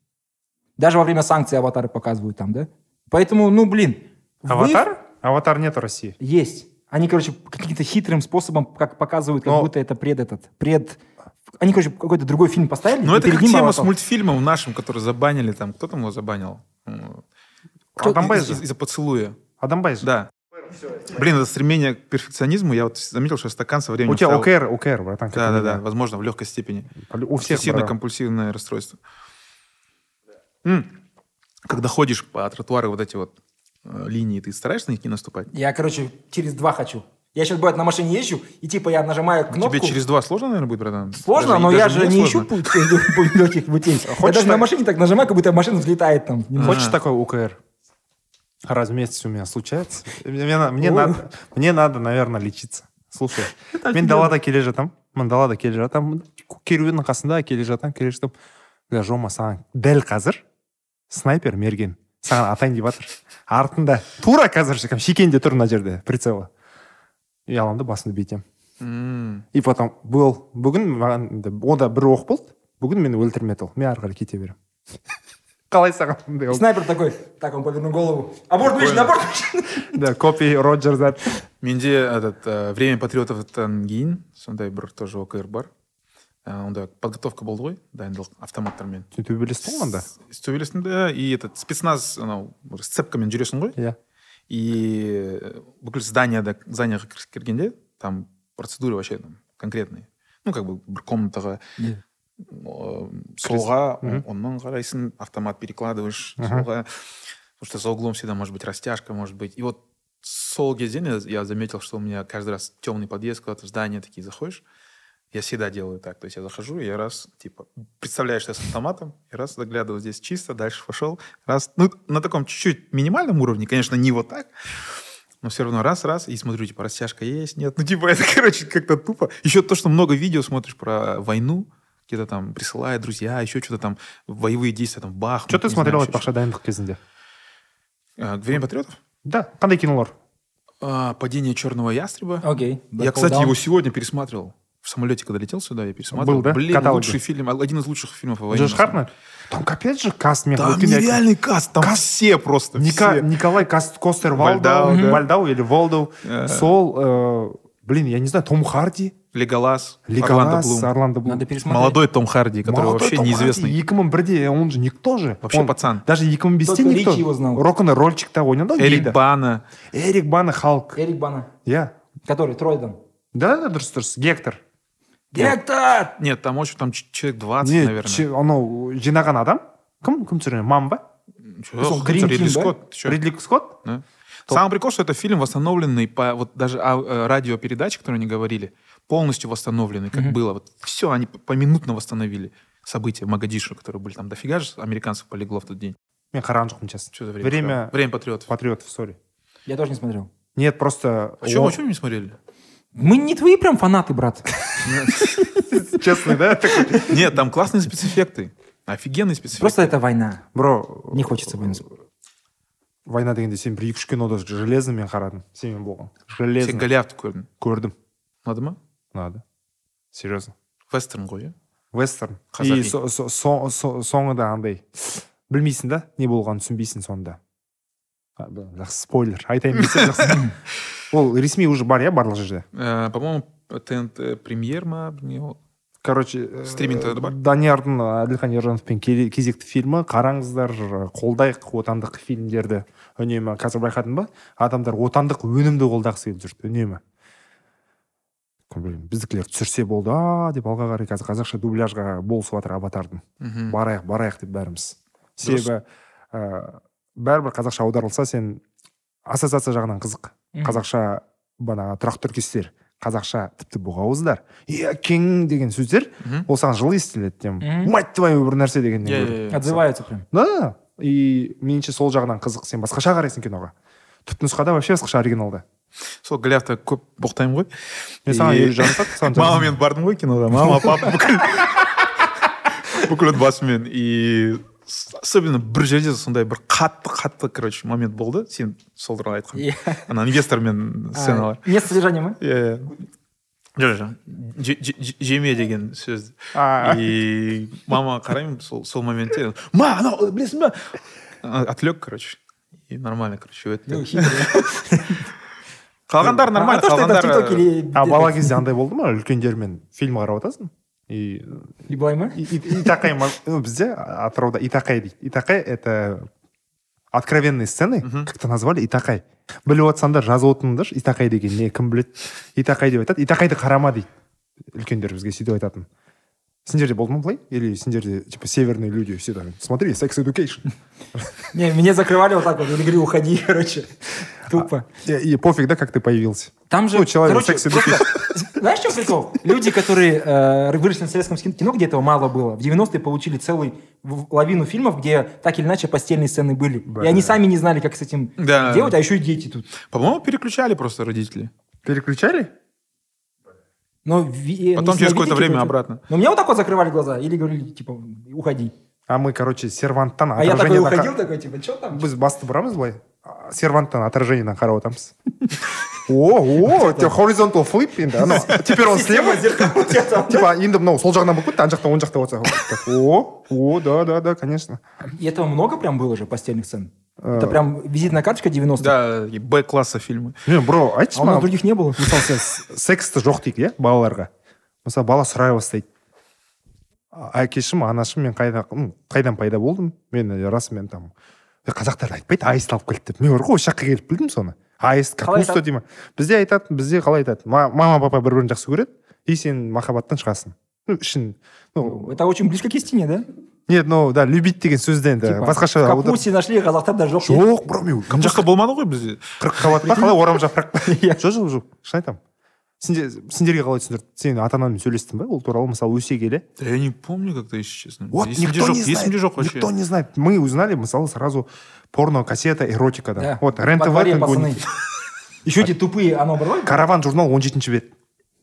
Даже во время санкций аватары показывают там, да? Поэтому, ну, блин. вы- Аватар? Аватар нет в России. Есть. Они, короче, каким-то хитрым способом как показывают, как Но- будто это пред этот, пред... Они, короче, какой-то другой фильм поставили. Ну, это как тема с аватар. мультфильмом нашим, который забанили там. Кто там его забанил? М, Адамбай из- же. из- Из-за поцелуя. Адамбай же. Да. Блин, это стремление к перфекционизму. Я вот заметил, что стакан со временем У тебя ОКР, ОКР, братан. как Да, это да, не да. Возможно, в легкой степени. У всех, бро. Обсессивно-компульсивное расстройство. Когда ходишь по тротуару вот эти вот э, линии, ты стараешься на них не наступать? Я, короче, через два хочу. Я сейчас, бывает, на машине езжу, и типа я нажимаю кнопку. Тебе через два сложно, наверное, будет, братан? Сложно, Даже- но я же не ищу сложно. путь легких путей. Я даже [LAUGHS] [LAUGHS] на машине так нажимаю, как будто машина взлетает там. Хочешь такой УКР? Раз в месяц у меня случается. [LAUGHS] Мне, мне, надо, мне надо, наверное, лечиться. Слушай, [LAUGHS] мен далада келе жатам мен далада келе жатам керуеннің қасында келе жатам келе жатам да жома саған дәл қазір снайпер мерген саған атайын деп жатыр артында тура қазір шекенде тұр мына жерде прицелы и аламын да басымды бүйтемін и потом бұл бүгін маған онда бір оқ болды. Бүгін мені өлтірмеді ол мен ары қарай кете беремін. қалай саған мындай И ол? снайпер такой, так, он повернул голову. Аборт выше, аборт выше. да копи роджер зат менде этот э, время патриотовтан кейін сондай бір тоже окр бар Э, онда подготовка болды ғой дайындық автоматтармен төбелестің ғой онда С- төбелестің и этот спецназ анау бір сцепкамен жүресің ғой иә и бүкіл зданияда зданияға кір- кіргенде там процедура вообще там конкретный ну как бы бір комнатаға Иә. э, солға Мгм. оннан қарайсың автомат перекладываешь солға потому что за углом всегда может быть растяжка может быть и вот сол кезде я, я заметил что у меня каждый раз темный подъезд куда-то в здание такие заходишь я всегда делаю так то есть я захожу и я раз типа представляешь что я с автоматом и раз заглядываю здесь чисто дальше пошел раз ну на таком чуть-чуть минимальном уровне конечно не вот так но все равно раз-раз, и смотрю, типа, растяжка есть, нет. Ну, типа, [LAUGHS] это, короче, как-то тупо. Еще то, что много видео смотришь про войну, где-то там присылают друзья, еще что-то там, боевые действия, там, бах. что ты смотрел айтпақшы дайындық кезінде Время патриотов? да қандай кинолар А, Падение черного ястреба. Окей. Я, кстати, его сегодня пересматривал. В самолете, когда летел сюда, я пересматривал. Был, да? Блин, Каталоге. лучший фильм, один из лучших фильмов о войне. джош хартнер там капец же каст мен Там нереальный каст, там все просто, Ника- все. николай Каст- костер Вальдау, валдау да. вальдау или волдау Э. сол э, блин я не знаю том харди Леголас, Орландо леголас Блум. орландо блум Надо пересмотреть. Молодой Том Харди, который Молодой вообще Том неизвестный. Харди, екі мың бірде он же никто же Вообще Он пацан. даже екі мың бесте Только никто Ричи его знал. рок н рольчикта ойнады ғой Эрик гейді. Бана. эрик бана халк Эрик Бана. иә Который, Тройден. да да дұрыс дұрыс гектор Гектор! Нет, там очень, там ч- человек 20, не наверное. че- анау жинаған адам кім кім түсірген мам ба Чё, Сол кто, Green Ридли Team, да? Скотт, ты чё? ридли скотт Да. Самый прикол, что это фильм восстановленный по вот даже а, э, радиопередачи, которые они говорили, полностью восстановленный, как было. Вот все, они п- поминутно восстановили события в Магадишу, которые были там дофига же американцев полегло в тот день. мен қараған жоқпын честно Что за время? время сказал? Время патриотов. патриотов сори Я тоже не смотрел. нет просто А чё, он- вы чё не смотрели? Мы не твои прям фанаты, брат. [LAUGHS] честный да такой Нет, там классные спецэффекты. Офигенные спецэффекты. Просто это война. бро Не хочется войны. война дегенде сен бір екі үш кинода железно мен қарадым сенімен болған Сен железно голиафты көрдің. көрдім Надо ма? надо. Серьезно. Вестерн ғой, иә? вестерн. И со- со- со- со- соңы да андай. Білмейсің да не болғанын түсінбейсің соңында жақсы спойлер. Айтайын десе [LAUGHS] жақсы. Ол ресми уже бар иә барлық жерде? Э, По-моему, ТНТ премьер ма? не, ол- короче э, Стримингте де бар? даниярдың әділхан ержановпен кезекті фильмі қараңыздар қолдайық отандық фильмдерді үнемі қазір байқадың ба? Адамдар отандық өнімді қолдағысы келіп жүрді үнемі. Біздікілер түсірсе болды а деп алға қарай қазір қазақша дубляжға болысып жатыр аватардың Мгм. барайық барайық деп бәріміз. Себебі ә, бәрібір қазақша аударылса сен ассоциация жағынан қызық. Қазақша бағанағы тұрақты тіркестер қазақша тіпті бұғауыздар. Иә кең деген сөздер ол саған жылы естіледі тем. Мать твою бір нәрсе дегеннен гөрі. отзываются прям. Да и меніңше сол жағынан қызық. Сен басқаша қарайсың киноға. Түпнұсқада вообще басқаша оригиналда. Сол гляфта көп боқтаймын ғой. [LAUGHS] Мен саған саған мамамен бардым ғой киноға мама папа бүкіл [LAUGHS] бүкіл отбасымен. И особенно бір жерде сондай бір қатты қатты короче момент болды. Сен сол туралы айтқан Иә. ана инвестормен сценалар не содержание ма? Иә жоқ жоқ. Же- же- же- жеме деген сөз. И мама қараймын сол сол моментте. Ма анау білесің ба? Отвлек короче. И нормально короче өтті. [LAUGHS] қалғандары нормально қалғандары ТикТоке или а бала кезде андай болды ма? Үлкендермен фильм қарап жатасың и И былай ма? итақай бізде атырауда итақай дейді. Итақай это откровенные сцены как то назвали итақай біліп отырсаңдар жазып отырыңдаршы итақай деген не кім біледі? Итақай деп айтады. Итақайды қарама дейді үлкендер бізге сөйтіп айтатын. Сендерде болды ма былай или сендерде типа северные люди все там смотри секс education [LAUGHS] Не, меня закрывали вот так вот, или говорили, уходи, [LAUGHS] короче. Тупо. и, и пофиг да как ты появился Там же, Ну, человек, короче, секс просто- знаешь, что прикол? Люди, которые э, выросли на советском кино, где этого мало было, в 90-е получили целую лавину фильмов, где так или иначе постельные сцены были. И они сами не знали, как с этим Да. делать, а еще и дети тут. по-моему переключали просто родители переключали Но ви- Потом не через какое-то сновидите время какой-то. обратно. Но меня вот так вот закрывали глаза или говорили, типа, уходи. а мы короче серванттан А я такой отражениедан уходил, қа- такой, типа, что там? біз басты бұрамыз былай а, серванттан отражениедан қарап отырамыз [LAUGHS] о о типа horizontal flip енді анау теперь он слева Система зеркал у тебя там. типа енді мынау сол жағынан болып кетті ана жақтан оң жақта болса так, о о да да да конечно И этого много прям было же, постельных сцен? Э, Это прям визитная карточка 90-х? да и б-класса фильмы. Не бро айтшы А у нас маған других не было? мысалы сен сексті жоқ дейік иә балаларға мысалы бала сұрай бастайды «А- әкешім анашым мен қайда қайдан пайда болдым? Мен э, расымен там «Е, қазақтар айтпайды аист алып келді деп. Мен бар ғой осы жаққа келіп білдім соны аист Қалай капуста айтады? дей ма бізде айтады бізде қалай айтады «Ма- мама папа бір бірін жақсы көреді и сен махаббаттан шығасың. Ну ішін ну Это очень близко к истине, да? Нет ну да любить деген сөзді енді басқаша капусте нашли, қазақтарда жоқ. жоқ бро мен мына жақта болмады ғой бізде қырық қабат па қалай орам жапырақ па Иә. жоқ жоқ жоқ шын айтамын сендер сендерге қалай түсіндірді сен ата анаңмен сөйлестің ба ол туралы мысалы өсе келе Да я не помню как-то, если честно. вот никто жоқ, не знает есімде жоқ вообще. никто не знает мы узнали мысалы сразу порно кассета эротикадан Да. вот Во рен тв пацаны. Еще эти тупые, оно брало? караван журнал он жетінші бет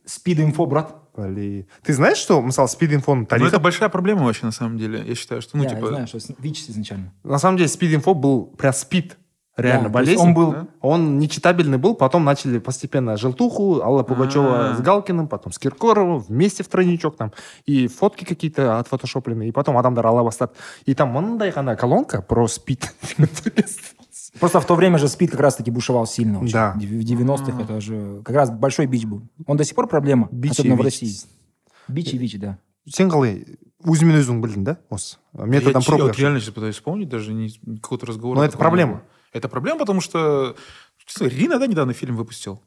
Спид инфо, брат. Блин. ты знаешь что мысалы спид инфоның Ну, это большая проблема вообще на самом деле. Я считаю, что, ну, Я типа, знаю, что ВИЧ изначально. на самом деле спид инфо был прям спид реально Да, болезнь он был- Да? он нечитабельный был потом начали постепенно желтуху Алла Пугачева А. с Галкиным потом с Киркоровым вместе в тройничок там и фотки какие-то отфотошопленные и потом адамдар ала бастады и там мындай ғана колонка про [LAUGHS] спид Просто в то время же СПИД как раз-таки бушевал сильно очень. Да. В 90-х это же как раз большой бич был. Он до сих пор проблема, Бич особенно и в ВИЧ. России. Бич и ВИЧ, да. сен қалай өзіңмен өзің білдің да осы методом я, че- я проб вот реально сейчас пытаюсь вспомнить, даже не какой-то разговор. Но это такого не проблема. было. Это проблема, потому что что, Рина, да, недавно фильм выпустил,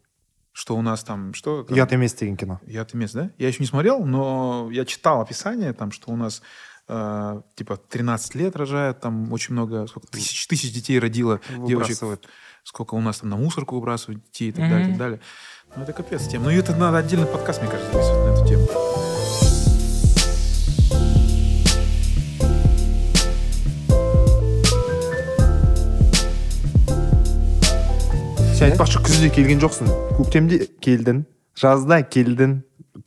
что у нас там, что? там? ұят емес деген кино Я мест, да? Я еще не смотрел, но я читал описание, там, что у нас э, типа 13 лет рожают, там очень много, сколько тысяч, тысяч детей родило, девочек, сколько у нас там на мусорку выбрасывают детей и так Мгм. далее, и так далее. Ну, это капец тем. Ну, и это надо отдельный подкаст, мне кажется, записывать на эту тему. сен айтпақшы күзде келген жоқсың көктемде келдің жазда келдің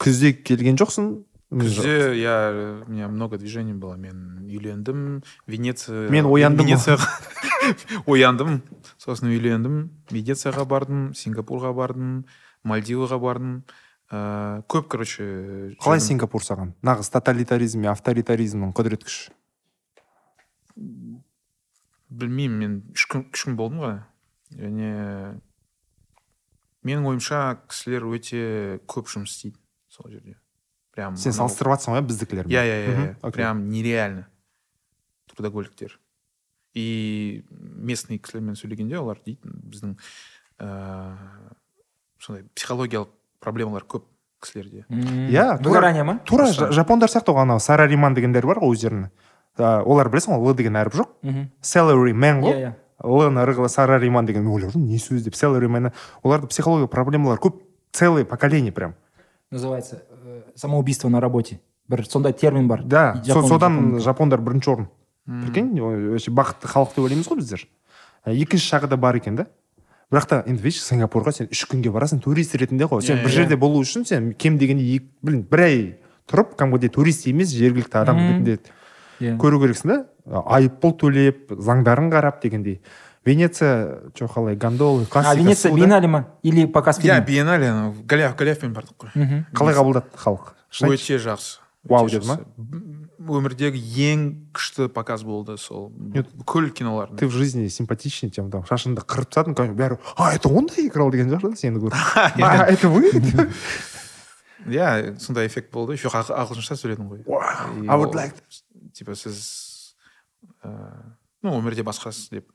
күзде келген жоқсың Күзде я, у меня много движений было. Мен үйлендім, Венеция... Мен ояндым. [LAUGHS] Венецияға ояндым, сосын үйлендім, Венецияға бардым, Сингапурға бардым, Мальдиваға бардым. Ә, көп, короче... қалай сингапур саған нағыз тоталитаризм мен авторитаризмнің құдірет күші білмеймін мен үш күн, үш күн болдым ғой және менің ойымша кісілер өте көп жұмыс істейді сол жерде прям сен салыстырып жатрсың ғой біздікілермен иә иә иә иә. прям нереально. Трудоголиктер. И местный кісілермен сөйлегенде олар дейді біздің ыыы сондай психологиялық проблемалар көп кісілерде. Иә, тура- выгорание ма тура жапондар сияқты ғой анау сарариман дегендер бар ғой өздерінің. А, олар білесің ғой л деген әріп жоқ. Мхм salary man ғой. иә иә л ырғылы сарариман деген. Мен ойладым не сөз деп? Salary man оларда психологиялық проблемалар көп целое поколение прям. Называется самоубийство на работе. Бір сондай термин бар. Да Жапон- содан Жапон- жапондар бірінші орын. Прикинь вообще бақытты халық деп ойлаймыз ғой біздер. А екінші жағы да бар екен да. Бірақ та енді видишь сингапурға сен үш күнге барасың турист ретінде ғой. Сен Иә, бір иә. жерде болу үшін сен кем дегенде екі блин бір ай тұрып кәдімгідей турист емес жергілікті адам ретінде иә. көру керексің да. Айыппұл төлеп заңдарын қарап дегендей. Венеция че қалай гондолы а классика венеция су, да? биеннале ма? Или показ иә фильма биеннале голиаф голиафпен бардық қой мхм қалай қабылдады халық өте жақсы. Вау деді ма? өмірдегі ең күшті показ болды сол. Нет. бүкіл кинолардың ты в жизни симпатичный чем там шашыңды қырып тастадың конечно, бәрі а это он да играл? деген шығар да сені көріп. [LAUGHS] А это вы? [LAUGHS] [LAUGHS] Иә сондай эффект болды еще ағылшынша сөйледің ғой. Wow, И I would ол, like типа сіз ыыы ну өмірде басқасыз деп.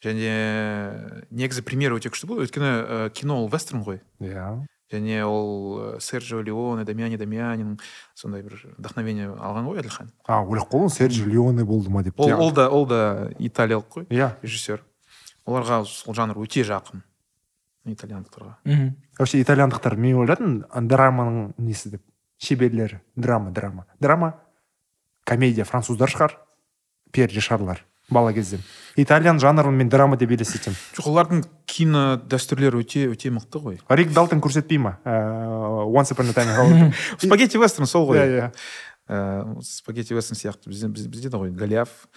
Және негізі пример өте күшті болды. Өйткені ә, кино ол вестерн ғой. Иә. Және ол ә, серджио леоне дамиани дамианин сондай бір вдохновение алған ғой әділхан. А ойлап қалдым серджи леоне болды ма деп ол, ол да ол да италиялық қой иә. режиссер. Оларға сол жанр өте жақын итальяндықтарға. Мхм. Вообще итальяндықтар мен ойладым драманың несі деп шеберлері драма драма. Драма комедия француздар шығар пьер ришарлар бала кезден итальян жанрын мен драма деп елестетемін. Жоқ олардың кино дәстүрлері өте өте мықты ғой. Рик далтон көрсетпей ма? Ыыы, once upon a time in Hollywood? [LAUGHS] Спагетти вестерн сол ғой. Иә иә. Ә, спагетти вестерн сияқты бізде біз- бізде де ғой голиаф.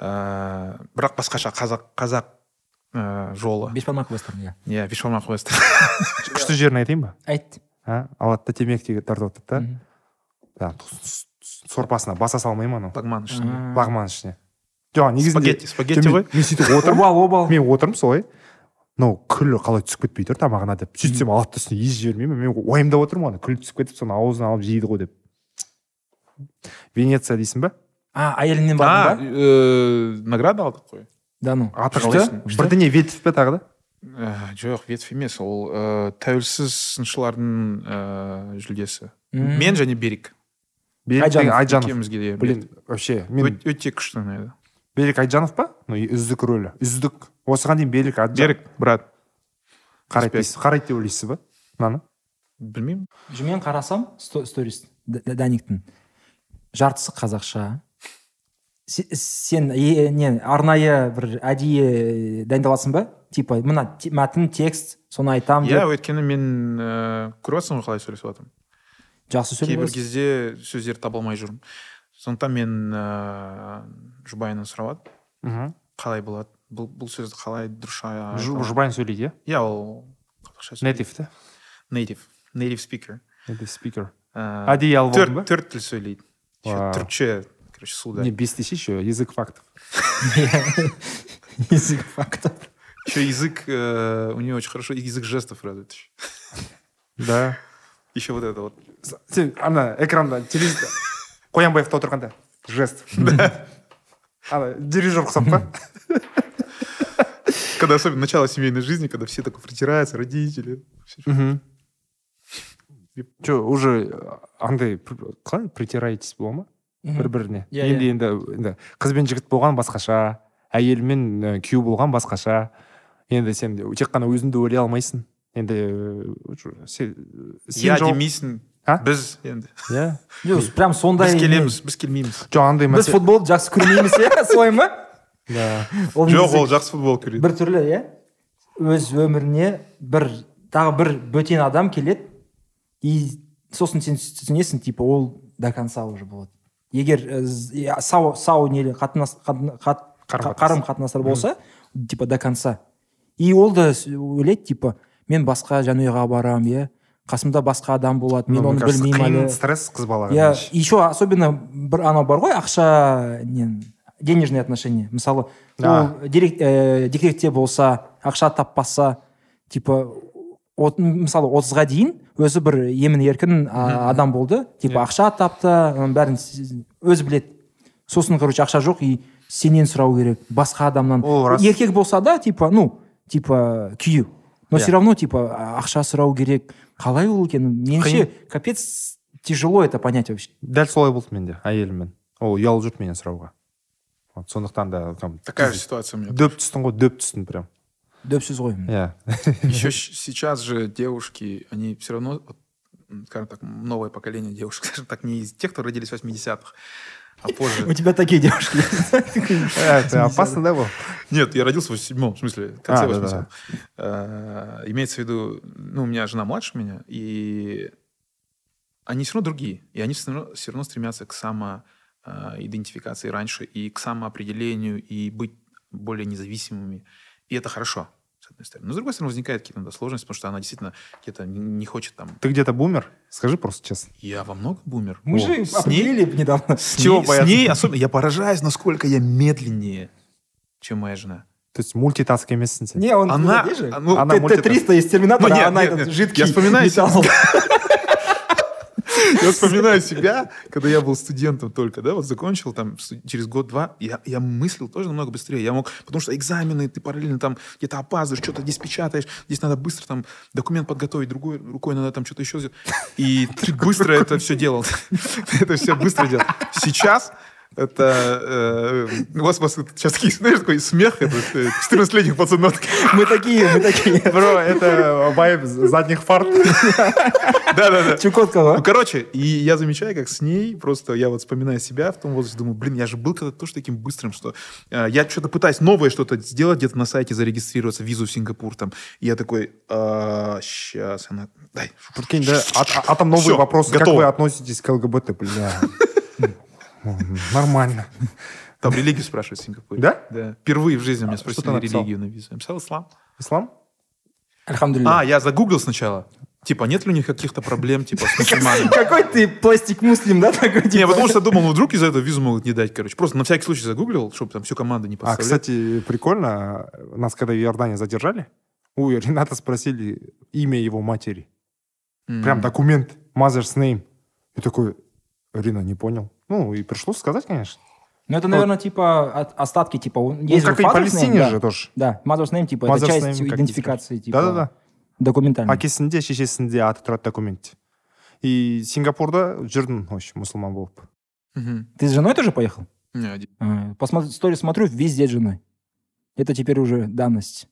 Ә, бірақ басқаша қазақ қазақ жолы. Бешбармақ вестерн иә. Иә бешбармақ вестерн [LAUGHS] күшті жерін айтайын ба? Айт. Алады да темекі тартып отырады да? Сорпасына баса салмай ма анау? А. бағманың ішіне. Жоқ негізінде спагетти спагетти ғой. мен- сөйтіп отырмын. Обал обал. Мен отырмын солай. Мынау күлі қалай түсіп кетпей тұр тамағына деп. Сөйтсем алады да үстіне езіп жібермей ме мен уайымдап отырмын ана күлі түсіп кетіп соны аузына алып жейді ғой деп. Венеция дейсің ба? А әйеліңнен а бардың ба? ә, награда алдық қой. Да ну. Аты қалай? Бірдеңе ветвь пе тағы да? Ә, жоқ ветвь емес. Ол ә, тәуелсіз сыншылардың ә, жүлдесі. Мен және берик берік Айжанов. екеумізге де блин вообще мен өте, өте күшті ұнайды. Берік айжанов па? Үздік рөлі. Үздік. Осыған дейін берік айжанов берік брат. Қарайды дейсіз қарайды деп ойлайсыз ба? Мынаны білмеймін. Мен қарасам сто- сторис даниктің. Жартысы қазақша. Се- сен е- не арнайы бір әдейі дайындаласың ба? Типа мына те- мәтін текст соны айтамын иә өйткені мен ә, көріп жатрсың ғой қалай сөйлесіп жатырмын жақсы кейбір сөйлейсің кезде сөздер таба алмай жүрмін. Сондықтан мен ә, жұбайынан сұрап мхм қалай болады бұл, бұл сөзді қалай дұрыс Жу- жұбайын сөйлейді иә иә ол қазақша сөйлейді. native та native native speaker native speaker Ә, әдейі алып алдың ба төрт төрт тіл сөйлейді Еще Вау. түркше короче суда не бес десе еще язык фактов [LAUGHS] язык фактов еще язык э, у нее очень хорошо язык жестов развит еще. да еще вот это вот сен ана экранда телевизор қоянбаевта отырғанда жест [LAUGHS] ана дирижер ұқсап па [LAUGHS] когда особенно начало семейной жизни когда все такой притираются родители че уже андай қалай притираетесь бола ма бір біріне Иә, енді енді енді қыз бен жігіт болған басқаша әйел мен күйеу болған басқаша. Енді сен тек қана өзіңді ойлай алмайсың. Енді ә, сен демейсің А? біз енді иә жоқ прям сондай біз келеміз біз келмейміз жоқ андай біз футболды жақсы көрмейміз иә солай ма жоқ ол жақсы футбол көреді бір түрлі иә өз өміріне бір тағы бір бөтен адам келеді и сосын сен түсінесің типа ол до конца уже болады. Егер э, сау сау не қатынас қат- қарым қатынастар болса типа до конца и ол да ойлайды типа мен басқа жанұяға барамын иә қасымда басқа адам болады мен оны білмеймін қиын стресс қыз балаға иә еще особенно бір анау бар ғой ақша не денежные отношения. Мысалы ол э, декретте болса ақша таппаса типа от, мысалы отызға дейін өзі бір емін еркін а, адам болды. Типа ақша тапты бәрін өзі біледі. Сосын короче ақша жоқ и сенен сұрау керек басқа адамнан. Ол рас. еркек болса да типа ну типа күйеу. но Иә. все равно типа а- ақша сұрау керек қалай ол екенін меніңше капец тяжело это понять вообще дәл солай болды менде әйеліммен ол ұялып жүрді менен сұрауға вот сондықтан да там Такая же ситуация у меня. дөп түстің ғой дөп түстің прям дөпсіз ғой иә [LAUGHS] Еще сейчас же девушки, они все равно, вот, м, скажем так, новое поколение девушек, [LAUGHS] скажем так, не из тех, кто родились в 80-х, а у позже. тебя такие девушки Э, [LAUGHS] это опасно да Нет, я родился в 87-м, в смысле, в конце А, да, 80-х. Э, Имеется в виду, ну, у меня жена младше меня, и они все равно другие. И они все равно, все равно стремятся к самоидентификации раньше и к самоопределению, и быть более независимыми. И это хорошо, с одной стороны. Но с другой стороны, возникают какие-то иногда сложности, потому что она действительно где-то не- не хочет там... ты где-то бумер скажи просто честно Я во многом бумер. мы О, же с ней- недавно с Чего ней, с бояться? ней особенно... Я поражаюсь, насколько я медленнее, чем моя жена. то есть мультитаск емессің сен не он Она- ну, она Т- мультитаск. Т-300 из Терминатора, Ну, нет, а она нет, этот нет. жидкий Я вспоминаю металл. [LAUGHS] Я вспоминаю себя, когда я был студентом только, да, вот закончил там через год-два, я, я мыслил тоже намного быстрее. Я мог, потому что экзамены, ты параллельно там где-то опаздываешь, что-то здесь печатаешь, здесь надо быстро там документ подготовить, другой рукой надо там что-то еще сделать. И ты быстро это все делал. [LAUGHS] Это все быстро делал. Сейчас это... э, У вас, у вас сейчас знаешь, такой смех, это 14-летних пацанов. Мы такие, мы такие. бро это вайб задних фарт Да-да-да. Чукотка, Ну, а? короче, и я замечаю, как с ней просто я вот вспоминаю себя в том возрасте, думаю, блин, я же был когда-то тоже таким быстрым, что э, я что-то пытаюсь новое что-то сделать, где-то на сайте зарегистрироваться, визу в Сингапур там. И я такой, сейчас, она, дай. прикинь да а, а- а там новые Всё, вопросы как готово. вы относитесь к ЛГБТ бля [LAUGHS] нормально Там религию спрашивают в Сингапуре. Да? Да. Впервые в жизни меня А спросили религию на визу. Я написал ислам. ислам Альхамдулилля. А, я загуглил сначала. Типа, нет ли у них каких-то проблем, типа, с [LAUGHS] мусульманами? Какой ты пластик муслим, да? Такой, Не, типа? потому что думал, ну вдруг из-за этого визу могут не дать, короче. Просто на всякий случай загуглил, чтобы там всю команду не А, подставлять. кстати, прикольно, нас когда в Иордании задержали, у Рената спросили имя его матери. Прям документ, mother's name. И такой, Рина, не понял. Ну, и пришлось сказать, конечно. Ну, это, наверное, типа от- остатки, типа, он- есть ну, как же и в father's Палестине name, же да. тоже. Да, mother's name, типа, это Mother's часть name, как идентификации, типа, Да-да-да. документальной. әкесінде шешесінде аты тұрады документте и сингапурда жүрдім в общем мұсылман болып Мгм. Ты с женой тоже поехал? Не, один. А, Посмотри, историю смотрю, везде с женой. Это теперь уже данность.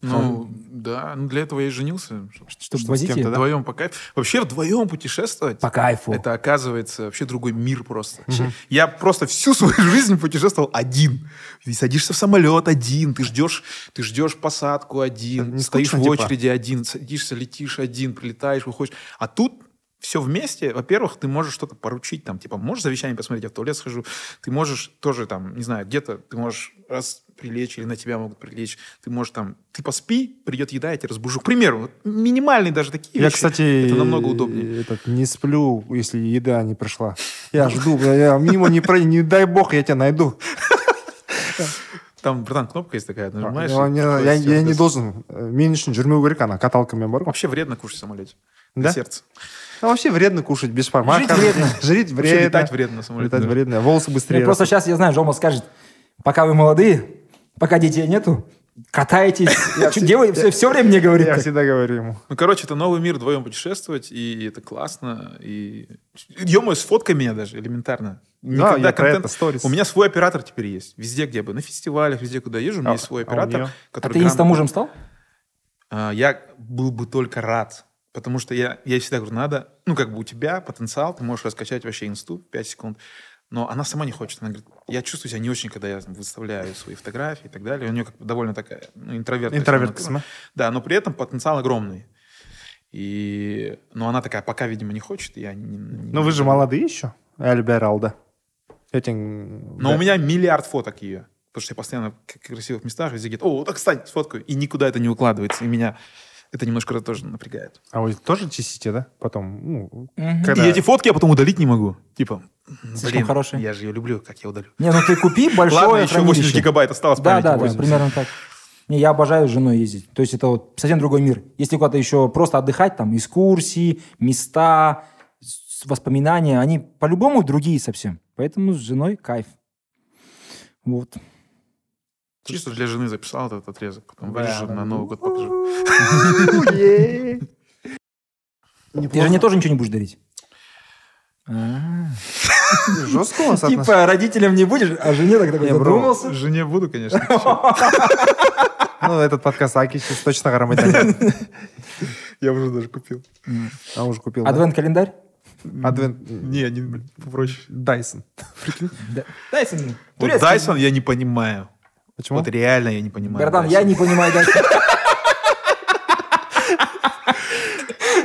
Ну, да, ну для этого я и женился. Чтобы Чтобы с возить кем-то, да? Вдвоем по кайфу. Вообще вдвоем путешествовать, по кайфу. это оказывается вообще другой мир просто. Я просто всю свою [LAUGHS] жизнь путешествовал один. Ты садишься в самолет один, ты ждешь, ты ждешь посадку один, Не стоишь скучно, в типа? очереди один, садишься, летишь один, прилетаешь, выходишь. А тут все вместе, во-первых, ты можешь что-то поручить, там, типа, можешь завещание посмотреть, я в туалет схожу, ты можешь тоже, там, не знаю, где-то ты можешь раз прилечь или на тебя могут прилечь, ты можешь там, ты поспи, придет еда, я тебя разбужу. К примеру, вот минимальные даже такие я вещи. кстати Это намного удобнее. этот, не сплю если еда не пришла я жду я, я мимо не пройду не дай бог я тебя найду Там, братан, кнопка есть такая, нажимаешь. я, не- приходит я, всё, я не должен э, мен үшін жүрмеу керек ана каталкамен бар ғой Вообще вредно кушать в самолете. Да? Для сердца. Ну, вообще вредно кушать без формата Жить вредно. [LAUGHS] жить вредно летать вредно летать вредно волосы быстрее просто сейчас, я знаю, Жома скажет, пока вы молодые, пока детей нету, катаетесь. [LAUGHS] Чё делаете? Все время мне говорит. я так. всегда говорю ему Ну, короче, это новый мир, вдвоем путешествовать, и это классно. И... ё сфоткай меня даже, элементарно. Да, я про это, сторис. У меня свой оператор теперь есть. Везде, где бы. На фестивалях, везде, куда езжу, у меня А- есть свой а оператор. А который ты грамотно- инстамужем стал? А, Я был бы только рад. Потому что я, я всегда говорю, надо, ну, как бы у тебя потенциал, ты можешь раскачать вообще инсту в 5 секунд. Но она сама не хочет. Она говорит, я чувствую себя не очень, когда я выставляю свои фотографии и так далее. У нее как бы довольно такая, ну, интровертная. Интровертка сама. Да, но при этом потенциал огромный. И, но она такая, пока, видимо, не хочет, и я не... не- Ну, вы же молодые еще. Альбер Алда. Этим... Но у меня миллиард фоток ее. Потому что я постоянно в красивых местах везде где-то, о, так, кстати, сфоткаю. И никуда это не укладывается. И меня это немножко тоже напрягает. А вы тоже чистите, да? Потом, ну, Мгм. когда... И эти фотки я потом удалить не могу. Типа, Слишком блин, хорошие. я же ее люблю, как я удалю. Не, ну ты купи [LAUGHS] большое Ладно, еще 80 хранилище. гигабайт осталось Да, да, да, 80. примерно так. Не, я обожаю с женой ездить. То есть это вот совсем другой мир. Если куда-то еще просто отдыхать, там экскурсии, места, воспоминания, они по-любому другие совсем. Поэтому с женой кайф. Вот. Чисто для жены записал этот отрезок, потом Да, вырежу да. на Новый год покажу. Ты жене тоже ничего не будешь дарить? А. Жестко у вас? Типа родителям не будешь, а жене так такой задумался. Жене буду, конечно. [LAUGHS] Ну, этот подкаст Аки сейчас точно қарамайды [LAUGHS] Я уже даже купил. а уже купил да? Адвент-календарь? адвент Не, не попроще. Дайсон Да. Дайсон. Дайсон я не понимаю. Почему Вот реально я не понимаю. Братан, Dyson. я не понимаю Дайсон.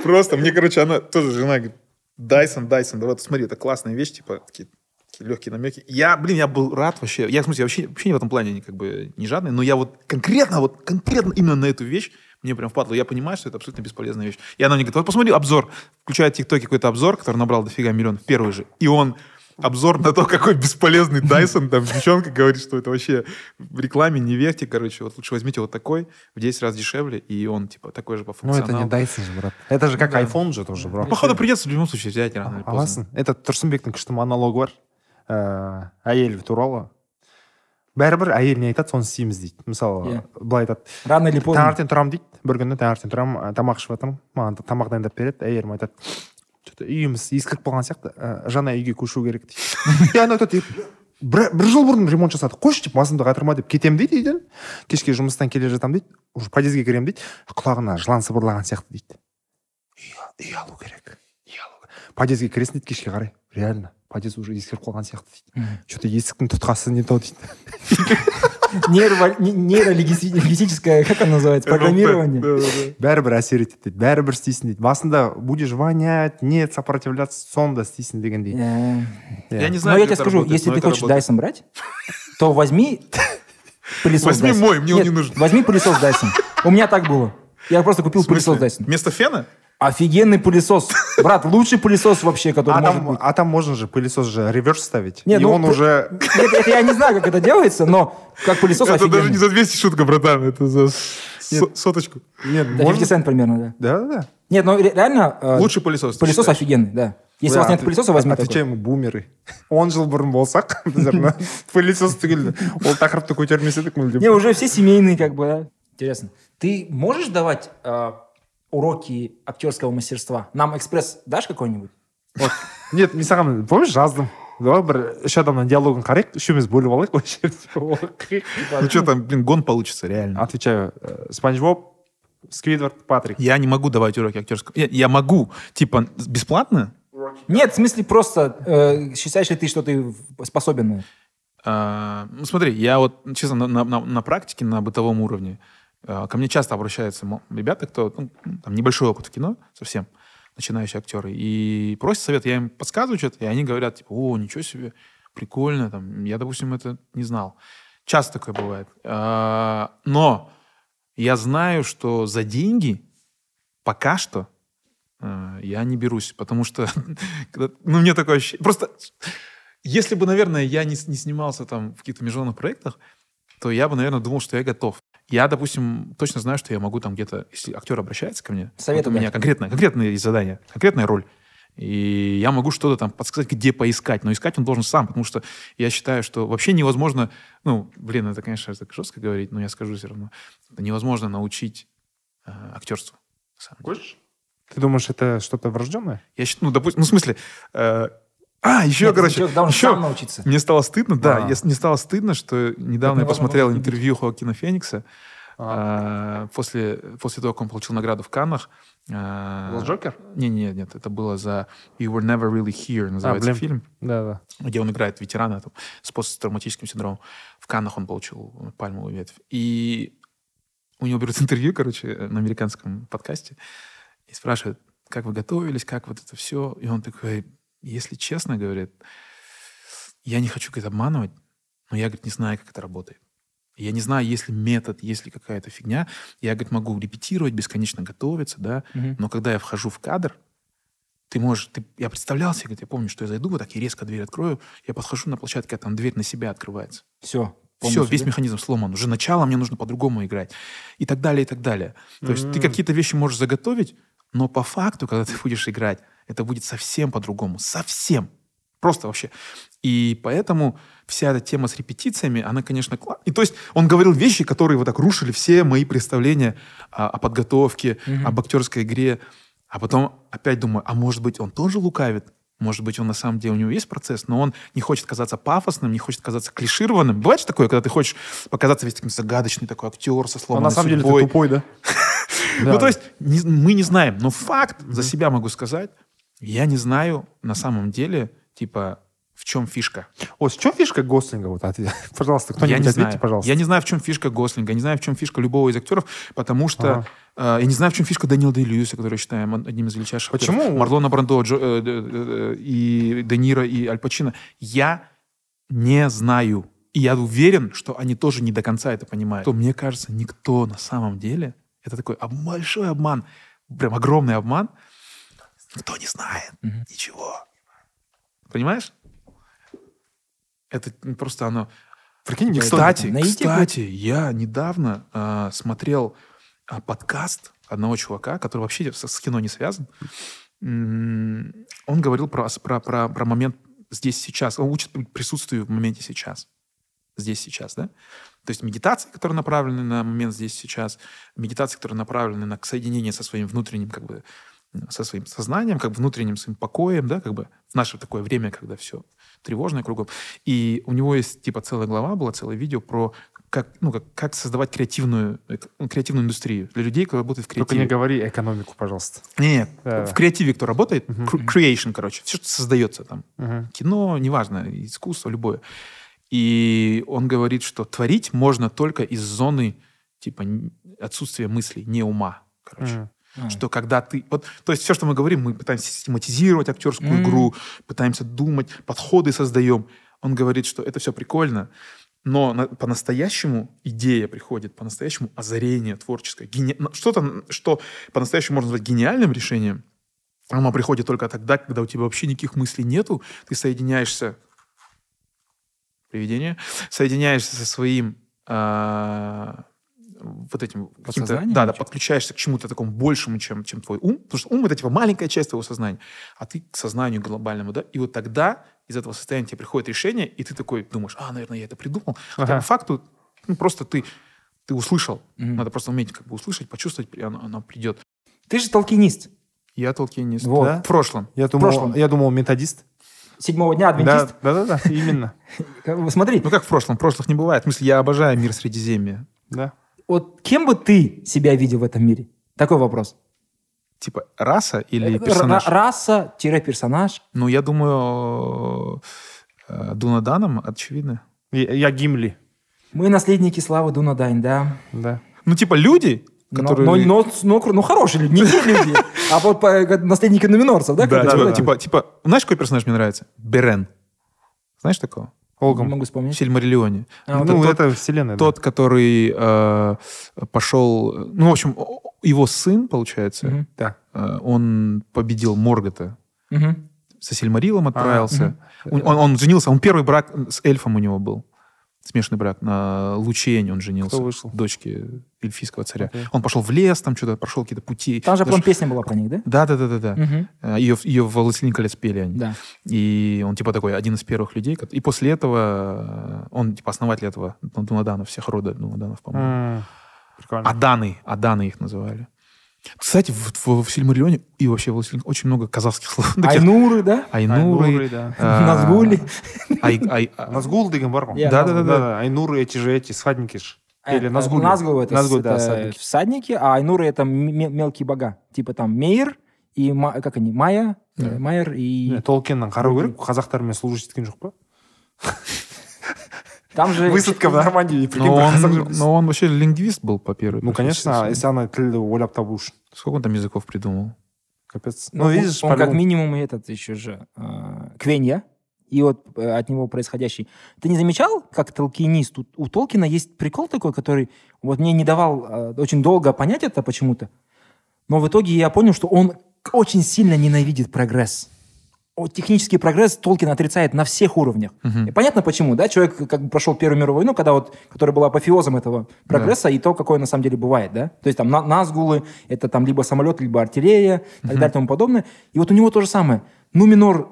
Просто, мне, короче, она тоже жена говорит, Дайсон, Дайсон, давай, ты смотри, это классная вещь, типа, такие, такие легкие намеки. Я, блин, я был рад вообще. Я, в смысле, вообще, вообще в этом плане как бы не жадный, но я вот конкретно, вот конкретно именно на эту вещь мне прям впадло. Я понимаю, что это абсолютно бесполезная вещь. И она мне говорит, вот посмотри обзор. Включает в ТикТоке какой-то обзор, который набрал дофига миллионов, первый же. И он обзор на то, какой бесполезный Дайсон, там девчонка говорит, что это вообще в рекламе не верьте, короче, вот лучше возьмите вот такой, в 10 раз дешевле, и он, типа, такой же по ну это функционалу. не Дайсон же брат это же как iPhone же тоже брат Походу придется в любом случае взять рано или поздно. аласың это тұрсынбектің күшті монологы бар ыыы әйел туралы бәрібір әйел не айтады соны істейміз дейді мысалы Иә. былай айтады Рано или поздно. таңертең тұрамын дейді бір күні таңертең тұрамын ә, тамақ ішіп жатырмын маған та- тамақ дайындап береді әйелім айтады че үйіміз ескіріп қалған сияқты ә, жаңа үйге көшу керек дейді [LAUGHS] и айтады бір, жыл бұрын ремонт жасадық қойшы деп басымды қатырма деп. Кетемін дейді үйден. Кешке жұмыстан келе жатамын дейді. Уже подъездге кіремін дейді. Құлағына жылан сыбырлаған сияқты дейді. Үй, алу керек. Үй алу подъездге кіресің дейді кешке қарай. Реально. подъезд уже ескіріп қалған сияқты дейді че то есіктің тұтқасы не то дейді [LAUGHS] Нейро- не- Нейролингвистическое, как оно называется, программирование. бәрібір әсер етеді дейді бәрібір істейсің дейді басында будешь вонять нет сопротивляться соны да істейсің дегендей Э, Иә. Я не Но знаю, я как тебе это скажу, работает, если но ты это хочешь работает. Дайсон брать, то возьми [LAUGHS] пылесос Возьми Dyson. мой, мне он Нет, не нужен. Возьми пылесос Dyson. У меня так было. Я просто купил пылесос Dyson. Вместо фена? Офигенный пылесос. Брат, лучший пылесос вообще, который а может там, быть. а там можно же пылесос же реверс ставить Не, и ну, он ты- уже [LAUGHS] Нет, это я не знаю, как это делается, но как пылесос это даже офигенный. не за 200 шутка, братан, это за со- соточку. нет Да, 50 можно цент примерно, да. да да да Нет, ну ре- реально... э, Лучший пылесос. Пылесос офигенный, да. Если у вас нет отве- пылесоса, возьми такой. отвечаем бумеры [LAUGHS] он біздер [LAUGHS] мына пылесос түгел ол тақырыпты көтермес едік мүлдем Не, уже все семейные, как бы, да. Интересно. Ты можешь давать э, уроки актерского мастерства? Нам экспресс дашь какой-нибудь? Вот. нет мен саған помнишь жаздым давай бір үш адамның диалогын қарайық үшеуміз бөліп алайық осы жерде Ну что там, блин, гон получится, реально. отвечаю э, спанч боб сквидвард патрик Я не могу давать уроки актерского. Я, я могу, типа, бесплатно? Нет, в смысле просто э, считаешь ли ты, что ты в- способен на это? А, ну, смотри, я вот, честно, на, на- на- на практике, на бытовом уровне, а, ко мне часто обращаются ребята, кто, ну, там, небольшой опыт в кино совсем, начинающие актеры, и просят совет, я им подсказываю что-то, и они говорят, типа, о, ничего себе, прикольно, там, я, допустим, это не знал. Часто такое бывает. А, но я знаю, что за деньги пока что э, я не берусь, потому что, [LAUGHS] ну, мне такое ощущение, просто если бы, наверное, я не, не снимался там в каких-то международных проектах, то я бы, наверное, думал, что я готов. Я, допустим, точно знаю, что я могу там где-то, если актер обращается ко мне, Советы вот у меня конкретное, конкретное есть задание, конкретная роль, и я могу что-то там подсказать, где поискать, но искать он должен сам, потому что я считаю, что вообще невозможно, ну, блин, это, конечно, так жестко говорить, но я скажу все равно, это невозможно научить э, актерству. Хочешь? Ты думаешь, это что-то врожденное? Я считаю, ну, допустим, ну, в смысле, э, а, еще, Нет, короче, еще, научиться. мне стало стыдно, да, А. я, мне стало стыдно, что недавно я посмотрел интервью Хоакина Феникса а, после, после того, как он получил награду в Каннах. а, Был Джокер? Не, не, нет, это было за You Were Never Really Here, называется блин. фильм, Да, да. где он играет ветерана там, с посттравматическим синдромом. В Каннах он получил пальмовую ветвь. И у него берут [LAUGHS] интервью, короче, на американском подкасте, и спрашивают, как вы готовились, как вот это все. И он такой, если честно, говорит, я не хочу, говорит, обманывать, но я, говорит, не знаю, как это работает. Я не знаю, есть ли метод, есть ли какая-то фигня. Я, говорит, могу репетировать, бесконечно готовиться, да, Мгм. но когда я вхожу в кадр, ты можешь, ты, я представлял себе, говорит, я помню, что я зайду, вот так и резко дверь открою, я подхожу на площадке, а там дверь на себя открывается. Все. полностью, весь да? механизм сломан. Уже начало мне нужно по-другому играть. И так далее, и так далее. То есть ты какие-то вещи можешь заготовить, но по факту, когда ты будешь играть, это будет совсем по-другому. Совсем. Просто вообще. И поэтому вся эта тема с репетициями, она, конечно, классная. И то есть он говорил вещи, которые вот так рушили все мои представления о, о подготовке, Мгм. об актерской игре. А потом опять думаю, а может быть, он тоже лукавит? Может быть, он на самом деле, у него есть процесс, но он не хочет казаться пафосным, не хочет казаться клишированным. Бывает же такое, когда ты хочешь показаться весь таким загадочный такой актер со А сломанной на самом деле ты судьбой. тупой, да? [LAUGHS] Ну, то есть мы не знаем, но факт за себя могу сказать, я не знаю на самом деле, типа, в чем фишка. О, в чем фишка Гослинга? Вот, ответ- [LAUGHS] Пожалуйста, кто-нибудь не ответьте, знаю. пожалуйста. Я не знаю, в чем фишка Гослинга, я не знаю, в чем фишка любого из актеров, потому что э, я не знаю, в чем фишка Дэниела Дэй Льюиса, который считаем од- одним из величайших Почему? актеров. Марлона Брандо, Джо- э, э, э, и Де Ниро, и Аль Пачино. Я не знаю. И я уверен, что они тоже не до конца это понимают. То, мне кажется, никто на самом деле, это такой об- большой обман, прям огромный обман, никто не знает Мгм. ничего. Понимаешь? Это просто оно... Прикинь, Кстати, на кстати, я недавно а, смотрел а, подкаст одного чувака, который вообще с, с кино не связан. Он говорил про, про, про, про момент здесь сейчас. Он учит при- присутствию в моменте сейчас. Здесь сейчас, да? То есть медитации, которые направлены на момент здесь сейчас, медитации, которые направлены на соединение со своим внутренним, как бы, со своим сознанием, как бы внутренним своим покоем, да, как бы в наше такое время, когда все тревожное кругом. И у него есть типа целая глава была, целое видео про как, ну, как, как создавать креативную, ну, креативную индустрию для людей, кто работает в Только креативе. не говори экономику, пожалуйста. Нет, Да. в креативе кто работает, creation, короче, все, что создается там. Кино, неважно, искусство, любое. И он говорит, что творить можно только из зоны типа отсутствия мыслей, не ума, короче. Мгм. А. Что когда ты... Вот, то есть все, что мы говорим, мы пытаемся систематизировать актерскую Мгм. игру, пытаемся думать, подходы создаем. Он говорит, что это все прикольно, но на- по-настоящему идея приходит, по-настоящему озарение творческое. гени- ну, Что-то, что по-настоящему можно назвать гениальным решением, оно приходит только тогда, когда у тебя вообще никаких мыслей нету, ты соединяешься привидение, соединяешься со своим а, вот этим каким-то, да, да, подключаешься к чему-то такому большему, чем, чем твой ум, потому что ум это типа маленькая часть твоего сознания, а ты к сознанию глобальному, да, и вот тогда из этого состояния тебе приходит решение, и ты такой думаешь, а, наверное, я это придумал, хотя Ага. по факту ну, просто ты ты услышал, Мгм. надо просто уметь как бы услышать, почувствовать, оно, оно придет. Ты же толкинист. Я толкинист. Вот. Да? В прошлом. Я думал, прошлом. я думал методист. Седьмого дня Да, адвентист. да, да, да, именно. Как- Смотри, Ну как в прошлом? Прошлых не бывает. В смысле, я обожаю мир Средиземья. Да. вот кем бы ты себя видел в этом мире? Такой вопрос. Типа раса или Р- персонаж? Раса-персонаж. Ну, я думаю, э, Дунаданом, очевидно. Я, я Гимли. Мы наследники славы Дуна Дайн, да. Да. Ну, типа люди, Но- которые... Но, но, но, ну, хорошие люди, не те люди, а вот по- как наследники номинорцев, да? Да, типа, типа, типа, знаешь, какой персонаж мне нравится? Берен. Знаешь такого? Олгом. Могу В вспомнить. Сильмариллионе. А, Это Ну, тот, это вселенная. да. тот, который э, пошел... Ну, в общем, его сын, получается. Да. э, он победил Моргота. Со Сильмарилом отправился. Он, он- он женился, он первый брак с эльфом у него был. Смешанный брак. На Лучене он женился. Кто вышел? Дочке эльфийского царя. Окей. Он пошел в лес, там что-то прошел какие-то пути. Там же, Даже- по-моему, песня была про них, да? Да, да, да, да, Ее, ее в «Властелин колец» пели они. Да. И он типа такой один из первых людей. И после этого э, он типа основатель этого Дунаданов, всех рода Дунаданов, по-моему. М, Прикольно. Аданы, Аданы их называли. Кстати, в, в, в Сильмариллионе и вообще в «Властелине» очень много казахских слов. [LAUGHS] Айнуры, да? Айнуры. Айнуры, да. а, Назгули. [LAUGHS] Назгул деген бар ғой Я Да, да, да. Айнуры эти же эти всадники ж. Или Э, Назгул. Назгул это, Назгул, да, это всадники. всадники, а Айнуры это мелкие бога. Типа там Мейер и как они, Майя, э, Майер и... Не, толкиннан қарау керек қазақтармен служить еткен жоқ па Там же... высадка в нормандии прикинь, но, бір қазақ он, жүргізсін. но он вообще лингвист был по первой. ну по конечно сути. если ана тілді ойлап табу үшін Сколько он там языков придумал? капец Ну, ну он- видишь он, как по-любому. минимум и этот еще же э, Квенья, и вот э, от него происходящий. Ты не замечал, как толкинист? У, у Толкина есть прикол такой, который вот мне не давал э, очень долго понять это почему-то, но в итоге я понял, что он очень сильно ненавидит прогресс. технический прогресс Толкин отрицает на всех уровнях. И понятно почему, да? Человек как бы прошел Первую мировую войну, когда вот, которая была апофеозом этого прогресса, и то, какой он на самом деле бывает, да? То есть там на, Назгулы, это там либо самолет, либо артиллерия, и так далее, и тому подобное. И вот у него то же самое. Ну, минор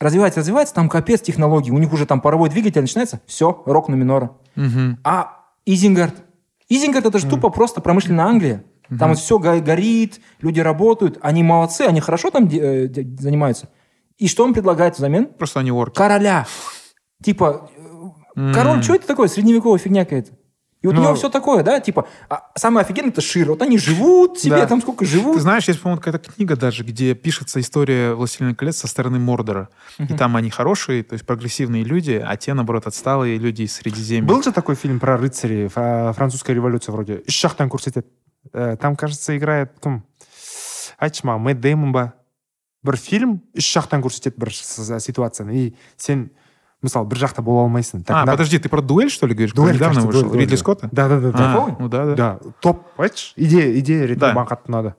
развивается, развивается, там капец технологий. У них уже там паровой двигатель начинается, все, рок на минора. А Изингард? Изингард это же тупо просто промышленная Англия. Там вот все горит, люди работают, они молодцы, они хорошо там э, занимаются. И что он предлагает взамен? Просто они орки. Короля. Типа, э, король, что это такое? Средневековая фигня какая-то. И вот у Ну- него все такое, да, типа, а самое офигенное это Шир. Вот они живут себе, Да. там сколько живут. Ты знаешь, есть, по-моему, какая-то книга даже, где пишется история «Властелина колец» со стороны Мордора. И там они хорошие, то есть прогрессивные люди, а те, наоборот, отсталые люди из Средиземья. Был же такой фильм про рыцарей, фа- французская революция вроде. Үш жақтан көрсетеді. Э, Там, кажется, играет маған, Мэтт Дэймон ба? Бір фильм үш жақтан көрсетеді бір ситуацияны. И сен, мысалы, бір жақта бола алмайсың. А, подожди, ты про дуэль, что ли, говоришь? Дуэль, Недавно вышел. Ридли да. Скотта? Да, да, да. да. А, ну да, да. Да, топ, айтшы идея идея ретінде маған қатты ұнады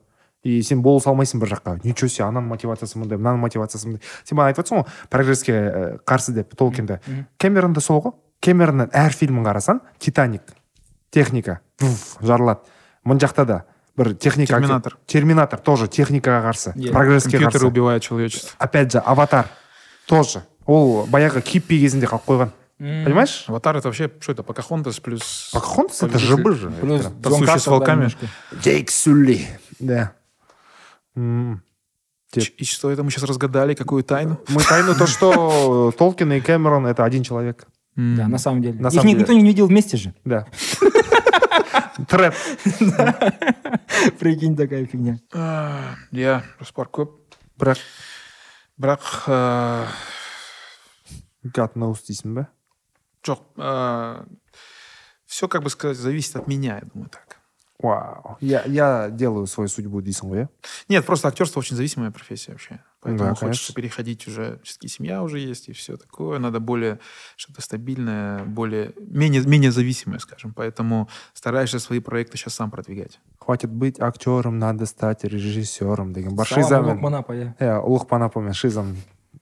и сен бола салмайсың бір жаққа ничего себе ананың мотивациясы мындай мынаның мотивациясы мындай сен маған айтып жатрсың ғой прогресске ә, қарсы деп толкинді кэмерон да сол ғой кэмеронның әр фильмін қарасаң титаник техника жарылады мына жақта да бір техника Терминатор. терминатор тоже техникаға қарсы Иә. прогресске Компьютеры қарсы убивают человечество. опять же аватар тоже ол баяғы киппи кезінде қалып қойған понимаешь Аватар это вообще, что это, Покахонтас плюс... Покахонтас это жыбы же Плюс Танцующий с волками. Джейк Сулли да И что это мы сейчас разгадали, какую тайну? Мы тайну то, что Толкин и Кэмерон это один человек. Да, на самом деле. На Их самом деле. никто не видел вместе же. Да. [LAUGHS] Трэп. [LAUGHS] Прикинь, такая фигня. А, иә жоспар көп бірақ бірақ ә, God knows дейсің ба жоқ все как бы сказать зависит от меня я думаю так вау я, я делаю свою судьбу дейсің ғой иә нет просто актерство очень зависимая профессия вообще поэтому Да, хочется конечно. переходить уже все-таки семья уже есть и все такое надо более что-то стабильное более менее менее зависимое скажем поэтому стараешься свои проекты сейчас сам продвигать хватит быть актером надо стать режиссером деген бар Салам, шиза Улук мен Манапа, иә. иә ұлық панапа мен шизаның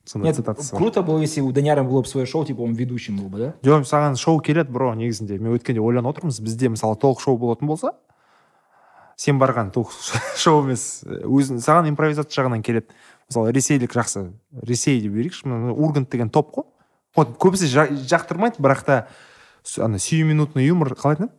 сондай Нет, цитатасы бар круто было, если у Даняра было бы свое шоу, типа он ведущим был бы, да? жоқ саған шоу келеді бро негізінде мен өткенде ойланып отырмыз бізде мысалы толық шоу болатын болса сен барған толық шоу емес өзің саған импровизация жағынан келеді мысалы ресейлік жақсы ресей деп берейікші мына ургант деген топ қой вот көбісі жа- жақтырмайды бірақ та с- ана сиюминутный юмор қалай айтады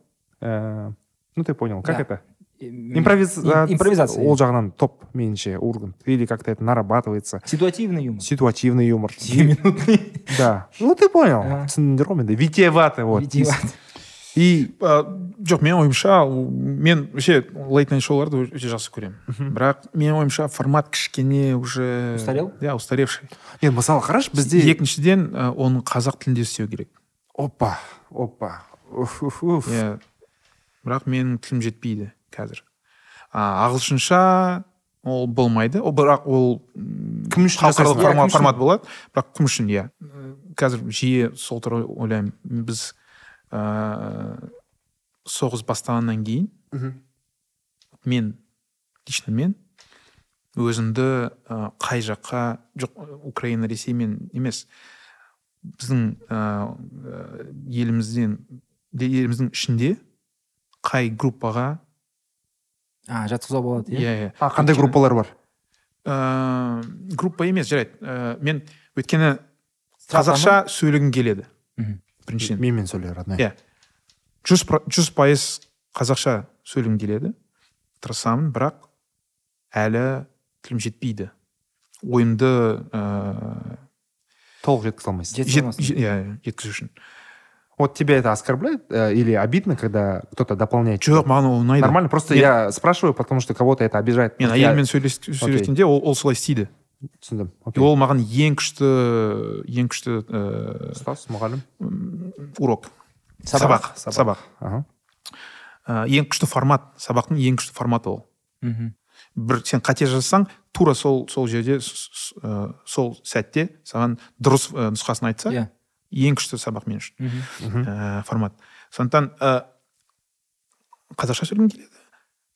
Ә, ну ты понял как Да. это М, импровизация Импровизация. ол жағынан топ меніңше ургант или как то это нарабатывается Ситуативный юмор. ситуативный юмор Сиюминутный. да ну ты понял А. түсіндіңдер ғой менде витиеватый вот Витиеватый. И ә, жоқ менің ойымша мен вообще лейт найт шоуларды өте жақсы көремін бірақ менің ойымша формат кішкене уже Устарел? иә устаревший. Енді мысалы қарашы бізде екіншіден ә, оны қазақ тілінде істеу керек. Опа опа. Уф, уф, уф. иә бірақ менің тілім жетпейді қазір. А, ағылшынша ол болмайды. Ол бірақ ол Кім үшін халықаралық формат, формат болады. Бірақ кім үшін? Иә қазір жиі сол туралы ойлаймын. Біз ә, соғыс бастағаннан кейін мен лично мен өзімді ә, қай жаққа жоқ украина ресеймен емес біздің ә, елімізден еліміздің ішінде қай группаға А, жатқызуға болады, иә? иә иә. А қандай группалар бар? Ә, группа емес жарайды. Ә, мен өйткені қазақша сөйлегім келеді. Мгм. біріншіден менімен сөйле родной иә жүз про- жүз пайыз қазақша сөйлегім келеді тырысамын бірақ әлі тілім жетпейді ойымды ә, толық жеткізе алмайсың Жеткізе жет- алмайсың. же- иә жеткізу үшін вот тебя это оскорбляет э, или обидно когда кто-то дополняет жоқ маған ол ұнайды нормально просто Мен- я спрашиваю потому что кого-то это обижает мен Вот я- әйеліммен сөйлес- сөйлескенде ол, ол солай істейді Түсіндім. Окей. ол маған ең күшті ең күшті ә, ұстаз мұғалім? урок. Сабақ. сабақ сабақ. Ага. Ә, ең күшті формат сабақтың ең күшті форматы ол. Мгм. бір сен қате жасасаң тура сол сол жерде с- с- ә, сол сәтте саған дұрыс ә, нұсқасын айтса Иә. ең күшті сабақ мен үшін. Ә, формат. Сондықтан ә, қазақша сөйлегім келеді.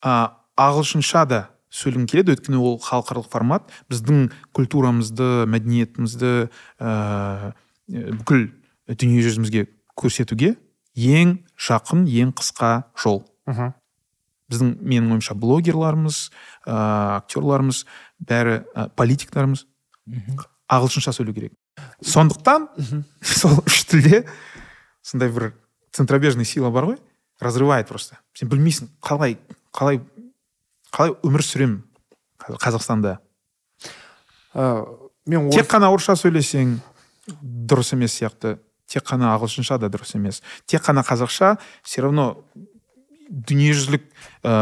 Ә, ағылшынша да сөйлегім келеді. Өйткені ол халықаралық формат. Біздің культурамызды мәдениетімізді ә, бүкіл дүниежүзімізге көрсетуге ең жақын ең қысқа жол. Мхм. Біздің менің ойымша блогерларымыз ә, актерларымыз бәрі ә, политиктарымыз ағылшынша сөйлеу керек. Сондықтан [LAUGHS] сол үш тілде сондай бір центробежный сила бар ғой. Разрывает просто. Сен білмейсің. Қалай қалай қалай өмір сүремін қазір қазақстанда Ә, мен тек орыс қана орысша сөйлесең дұрыс емес сияқты тек қана ағылшынша да дұрыс емес тек қана қазақша все равно дүниежүзілік ә,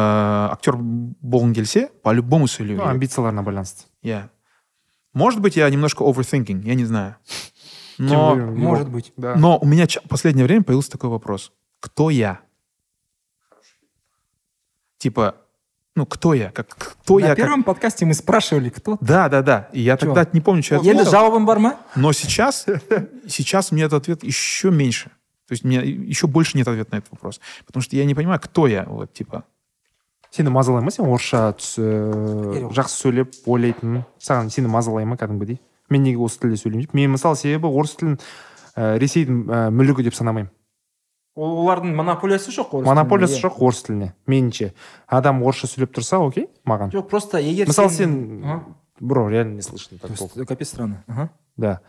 актер болғың келсе по любому сөйлеу ну, керек амбицияларына байланысты иә может быть я немножко overthinking я не знаю [LAUGHS] но Тем более, может его- быть. да. но у меня ча- в последнее время появился такой вопрос кто я типа ну кто я как кто на я как- первом подкасте мы спрашивали кто да да да и я Чё? тогда не помню что я енді ответил. жауабың бар ма Но сейчас, [LAUGHS] сейчас мне этот ответ еще меньше. То есть у меня еще больше нет ответа на этот вопрос. Потому что я не понимаю, кто я. Вот, типа, сені мазалай ма сен орысша түс ііі, Жоқ. жақсы сөйлеп ойлайтын саған сені мазалай ма кәдімгідей мен неге осы тілде сөйлеймін дейді мен мысалы себебі орыс тілін ііі ресейдің ііі мүлігі деп санамаймын Ол- олардың монополиясы жоқ орыс монополиясы жоқ орыс тіліне меніңше. Адам орысша сөйлеп тұрса окей маған. Жоқ просто егер мысалы сен бро реально не слышно капец странно. Ага. да.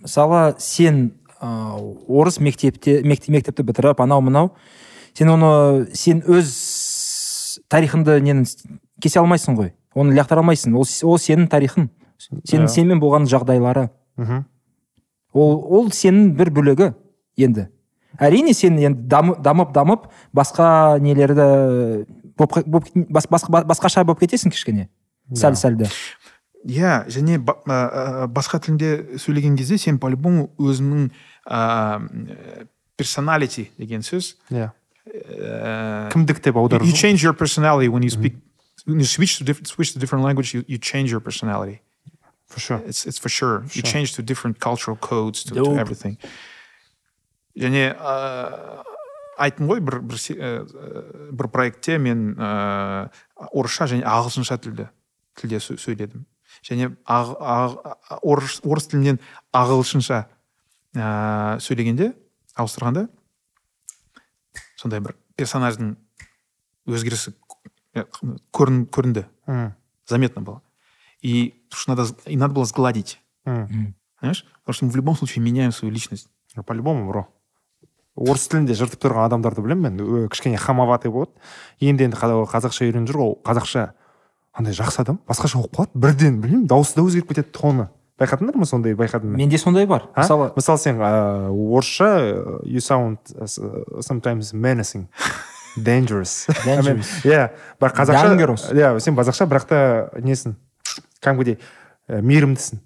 Мысалы сен ыыы, орыс мектепте мектеп, мектепті бітіріп анау мынау сен оны сен өз тарихыңды нені кесе алмайсың ғой. Оны лақтыра алмайсың. Ол, ол сенің тарихың. Сен, Иә. сенімен болған жағдайлары. Мхм ол ол сенің бір бөлігі енді. Әрине сен енді дамы- дамып дамып басқа нелерді боп, боп, бас, бас, басқаша болып кетесің кішкене. Сәл сәлді. Иә және ба- басқа тілде сөйлеген кезде сен по любому өзіңнің ә, персоналити деген сөз иә. ә, кімдік деп аудару you change your personality when you speak when you switch to different switch to different language you, you change your personality. For sure. It's it's for sure. You Sure. change to different cultural codes to, to everything. Және ә, айттым ғой бір бір, ә, ә, бір проектте мен ә, орысша және ағылшынша тілде тілде сө- сөйледім және ақ, ақ, орыс, орыс тілінен ағылшынша ә, сөйлегенде ауыстырғанда сондай бір персонаждың өзгерісі көрін, көрінді Мгм. заметно было и потому что надо и надо было сгладить Мгм. Понимаешь? Потому что мы в любом случае меняем свою личность. по любому бро орыс тілінде жыртып тұрған адамдарды білемін мен. Кішкене хамоватый болады. Енді енді қа- қазақша үйреніп жүр ол қазақша андай жақсы адам. Басқаша болып қалады. Бірден білмеймін дауысы да өзгеріп кетеді тоны. Байқадыңдар ма сондай байқадың ба менде сондай бар. А? мысалы мысалы сен ыыы орысша you sound sometimes menacing [LAUGHS] dangerous. [LAUGHS] Иә бірақ қазақша иә сен қазақша бірақ та несін? Кәдімгідей мейірімдісің.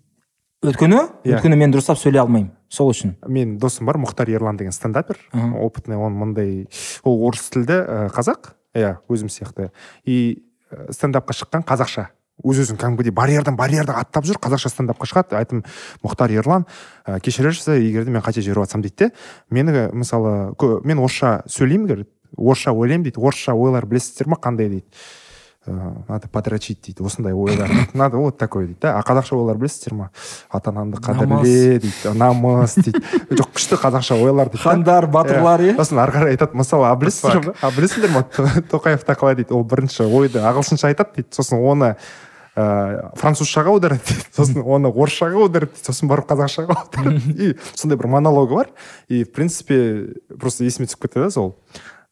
Өйткені Иә. өйткені мен дұрыстап сөйлей алмаймын сол үшін. Мен досым бар мұхтар ерлан деген стендапер. Опытный он мындай ол орыс тілді қазақ. Иә өзім сияқты. И стендапқа шыққан қазақша. Өз өзін кәдімгідей барьердан барьерді аттап жүр қазақша стендапқа шығады. Айттым мұхтар ерлан ә, кешірерсіз егер де мен қате жіберіп жатсам дейді де. Мені мысалы мен орысша сөйлеймін орысша ойлаймын дейді. Орысша ойлар білесіздер ма? Қандай? дейді. Надо подрочить дейді. Осындай ойлар. [COUGHS] Надо вот такой дейді да? А қазақша ойлар білесіздер ма? Ата анаңды қадірле дейді. Намыс дейді. [LAUGHS] Жоқ күшті қазақша ойлар дейді да. хандар батырлар иә сосын ары қарай айтады. Мысалы а білесіздер ма? А білесіңдер ма? То- тоқаевта қалай дейді. Ол бірінші ойды ағылшынша айтады дейді. Сосын оны ыыы французшаға аударады дейді. Сосын оны орысшаға аударады дейді. Сосын барып қазақшаға аударады. И сондай бір монологы бар. И в принципе просто есіме түсіп кетті да сол.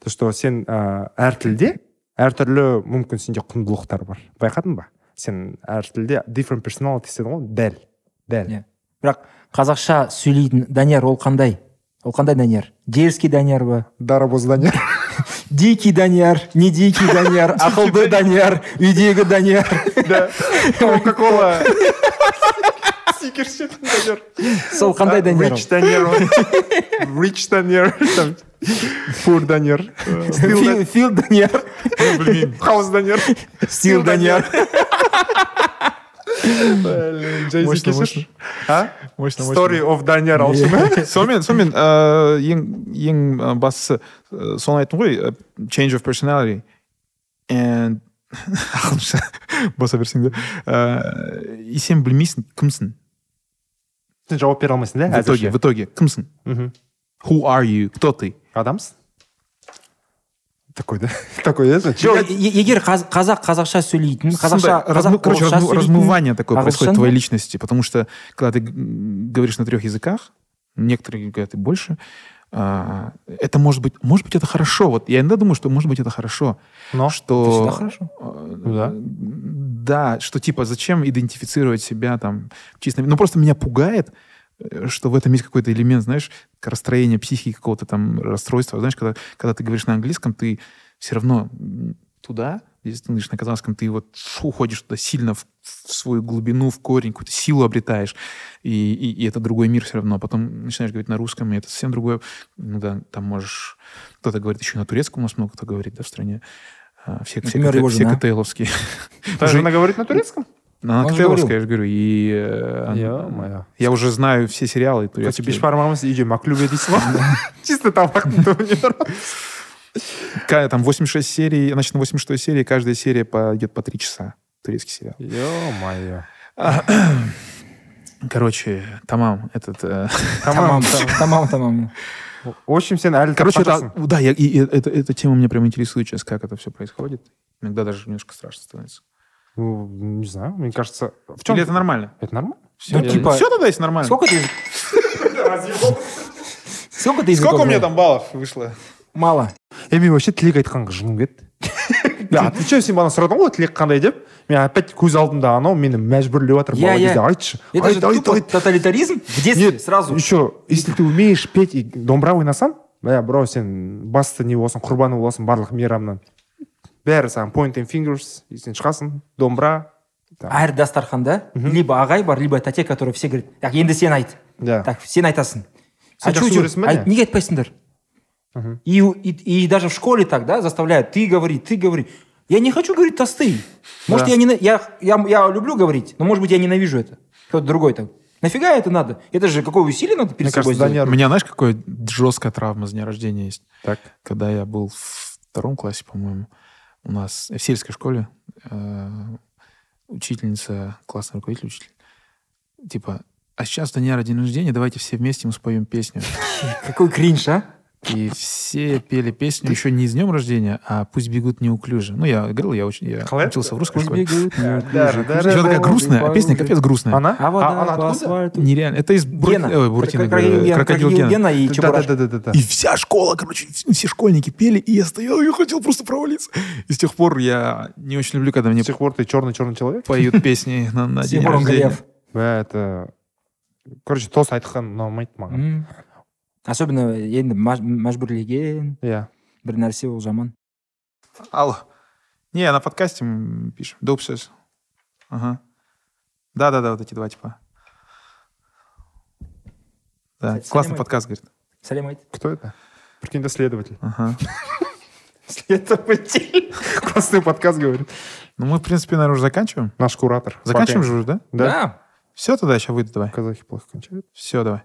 То что сен ыыы әр тілде әртүрлі мүмкін сенде құндылықтар бар. Байқадың ба? Сен әр тілде different personality дедің ғой дәл дәл. Иә. бірақ қазақша сөйлейтін данияр ол қандай? Ол қандай данияр? Дерзкий данияр ба? Дарабоз данияр. [LAUGHS] Дикий данияр не дикий данияр [LAUGHS] ақылды данияр. үйдегі данияр. Да. Кока кола [LAUGHS] ішетін данияр. Сол қандай данияр Rich Данияр Rich Данияр там Poor Данияр. Фил- данияр. Білмеймін. Хаус Данияр. Стил данияр. Мощно, мощно. а? Мощно, Story of Данияр алшыны сонымен сонымен ең ең ә, бастысы ә, соны айттым ғой ә, change of personality. And [LAUGHS] ақылымша баса берсең де Э, и сен білмейсің кімсің? Сен жауап бере алмайсың да в итоге в итоге кімсің? Мхм who are you? Кто ты? Адамсың? Такой да [LAUGHS] такой да е- егер қаз- қазақ қазақша сөйлейтін қазақша қазақ короче, сөйлейтін размывание такое происходит твоей личности, потому что когда ты говоришь на трех языках, некоторые говорят и больше, а, это может быть, может быть, это хорошо. Вот я иногда думаю, что может быть это хорошо, но что хорошо. э, Да. да, что типа зачем идентифицировать себя там чисто, ну просто меня пугает, что в этом есть какой-то элемент, знаешь, расстроения психики какого-то там расстройства, знаешь, когда когда ты говоришь на английском, ты все равно туда, если ты говоришь на казахском, ты вот уходишь туда сильно в, в свою глубину, в корень, какую-то силу обретаешь, и, и, и это другой мир все равно. Потом начинаешь говорить на русском, и это совсем другое. Ну да, там можешь... Кто-то говорит еще на турецком, у нас много кто говорит, да, в стране. А, Все, все, Например, коте- его все жена. Уже- жена говорит на турецком Она Он же коктейловская, говорил. я же говорю. И э, Ё-моё. я уже знаю все сериалы короче турецкие. беш бармағымыз үйде маклюбе дейсің ғой чисто тамақтың түбіне Ка- Там 86 серий, значит, на 86 серии каждая серия по- идет по 3 часа. Турецкий сериал. ё-моё [CLEARS THROAT] Короче, тамам, этот... э, [LAUGHS] тамам тамам тамам в общем сен әлі Короче, тапқан это, да, я, и, и это, эта тема меня прям интересует сейчас, как это все происходит. Иногда даже немножко страшно становится. Ну, не знаю, мне кажется... В чем? Или это нормально? Это нормально? Все, Ну, типа- все тогда есть нормально. сколько ты сколько ты языков Сколько у меня знаешь? там баллов вышло? мало е мен вообще тілек айтқанға жыным кетті да ты че сен маған сұрадың ғой тілек қандай деп мен опять көз алдымда анау мені мәжбүрлеп жатыр Иә, бала иә. кезде айтшы это же айт айт тупо айт тоталитаризм в детстве нет сразу еще если ты умеешь петь и домбыра ойнасаң бля бро сен басты не боласың құрбаны боласың барлық мейрамнан бәрі саған point and fingers и сен шығасың домбыра әр дастарханда либо ағай бар либо тәте который все говорит так енді сен айт да так сен айтасың Сен а чё жақсы идёт? көресің ба Айт- не? неге айтпайсыңдар и, и, и даже в школе так, да, заставляют, ты говори, ты говори. Я не хочу говорить тосты. Может, Да. я, не, я, я, я люблю говорить, но, может быть, я ненавижу это. Кто-то другой так. Нафига это надо? Это же какое усилие надо перед Мне собой кажется, сделать? Даня- У меня, знаешь, какая жесткая травма с дня рождения есть? так Когда я был в втором классе, по-моему, у нас в сельской школе э, учительница, классный руководитель, учитель, типа, а сейчас дня день рождения, давайте все вместе мы споем песню. Какой кринж, а? И все пели песню еще не с днем рождения, а «Пусть бегут неуклюже». Ну, я говорил, я, очень, я Қалай? учился в русской Пусть школе. бегают неуклюже, Еще такая бегут грустная, а песня капец грустная. она А вода она откуда. Нереально. Это из Бур- Гена. ой, Буратино, Крокодил Гена, и Чебурашка. И вся школа, короче, все школьники пели, и я стоял, и хотел просто провалиться. И с тех пор я не очень люблю, когда мне с тех пор ты черный черный человек поют песни на, день рождения. Это короче тос айтқан ұнамайды маған. Особенно енді мәжбүрлеген иә бір нәрсе ол жаман. Алло. Не, на подкасте мы пишем. Dope says. Ага. Да-да-да, вот эти два типа. Да, классный подкаст, говорит. Сәлем айт. кто это прикинь да следователь Ага. следователь классный подкаст говорит Ну, мы, в принципе, наверное, уже заканчиваем. наш куратор Заканчиваем же уже, да? да Все тогда, сейчас выйду, давай. казахи плохо кончают Все, давай.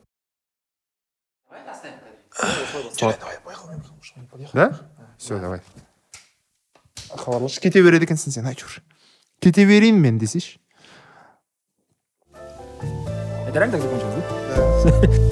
да все давай хабарласшы кете береді екенсің сен айтшы уже кете берейін мен десейші Это реально так закончилось, да?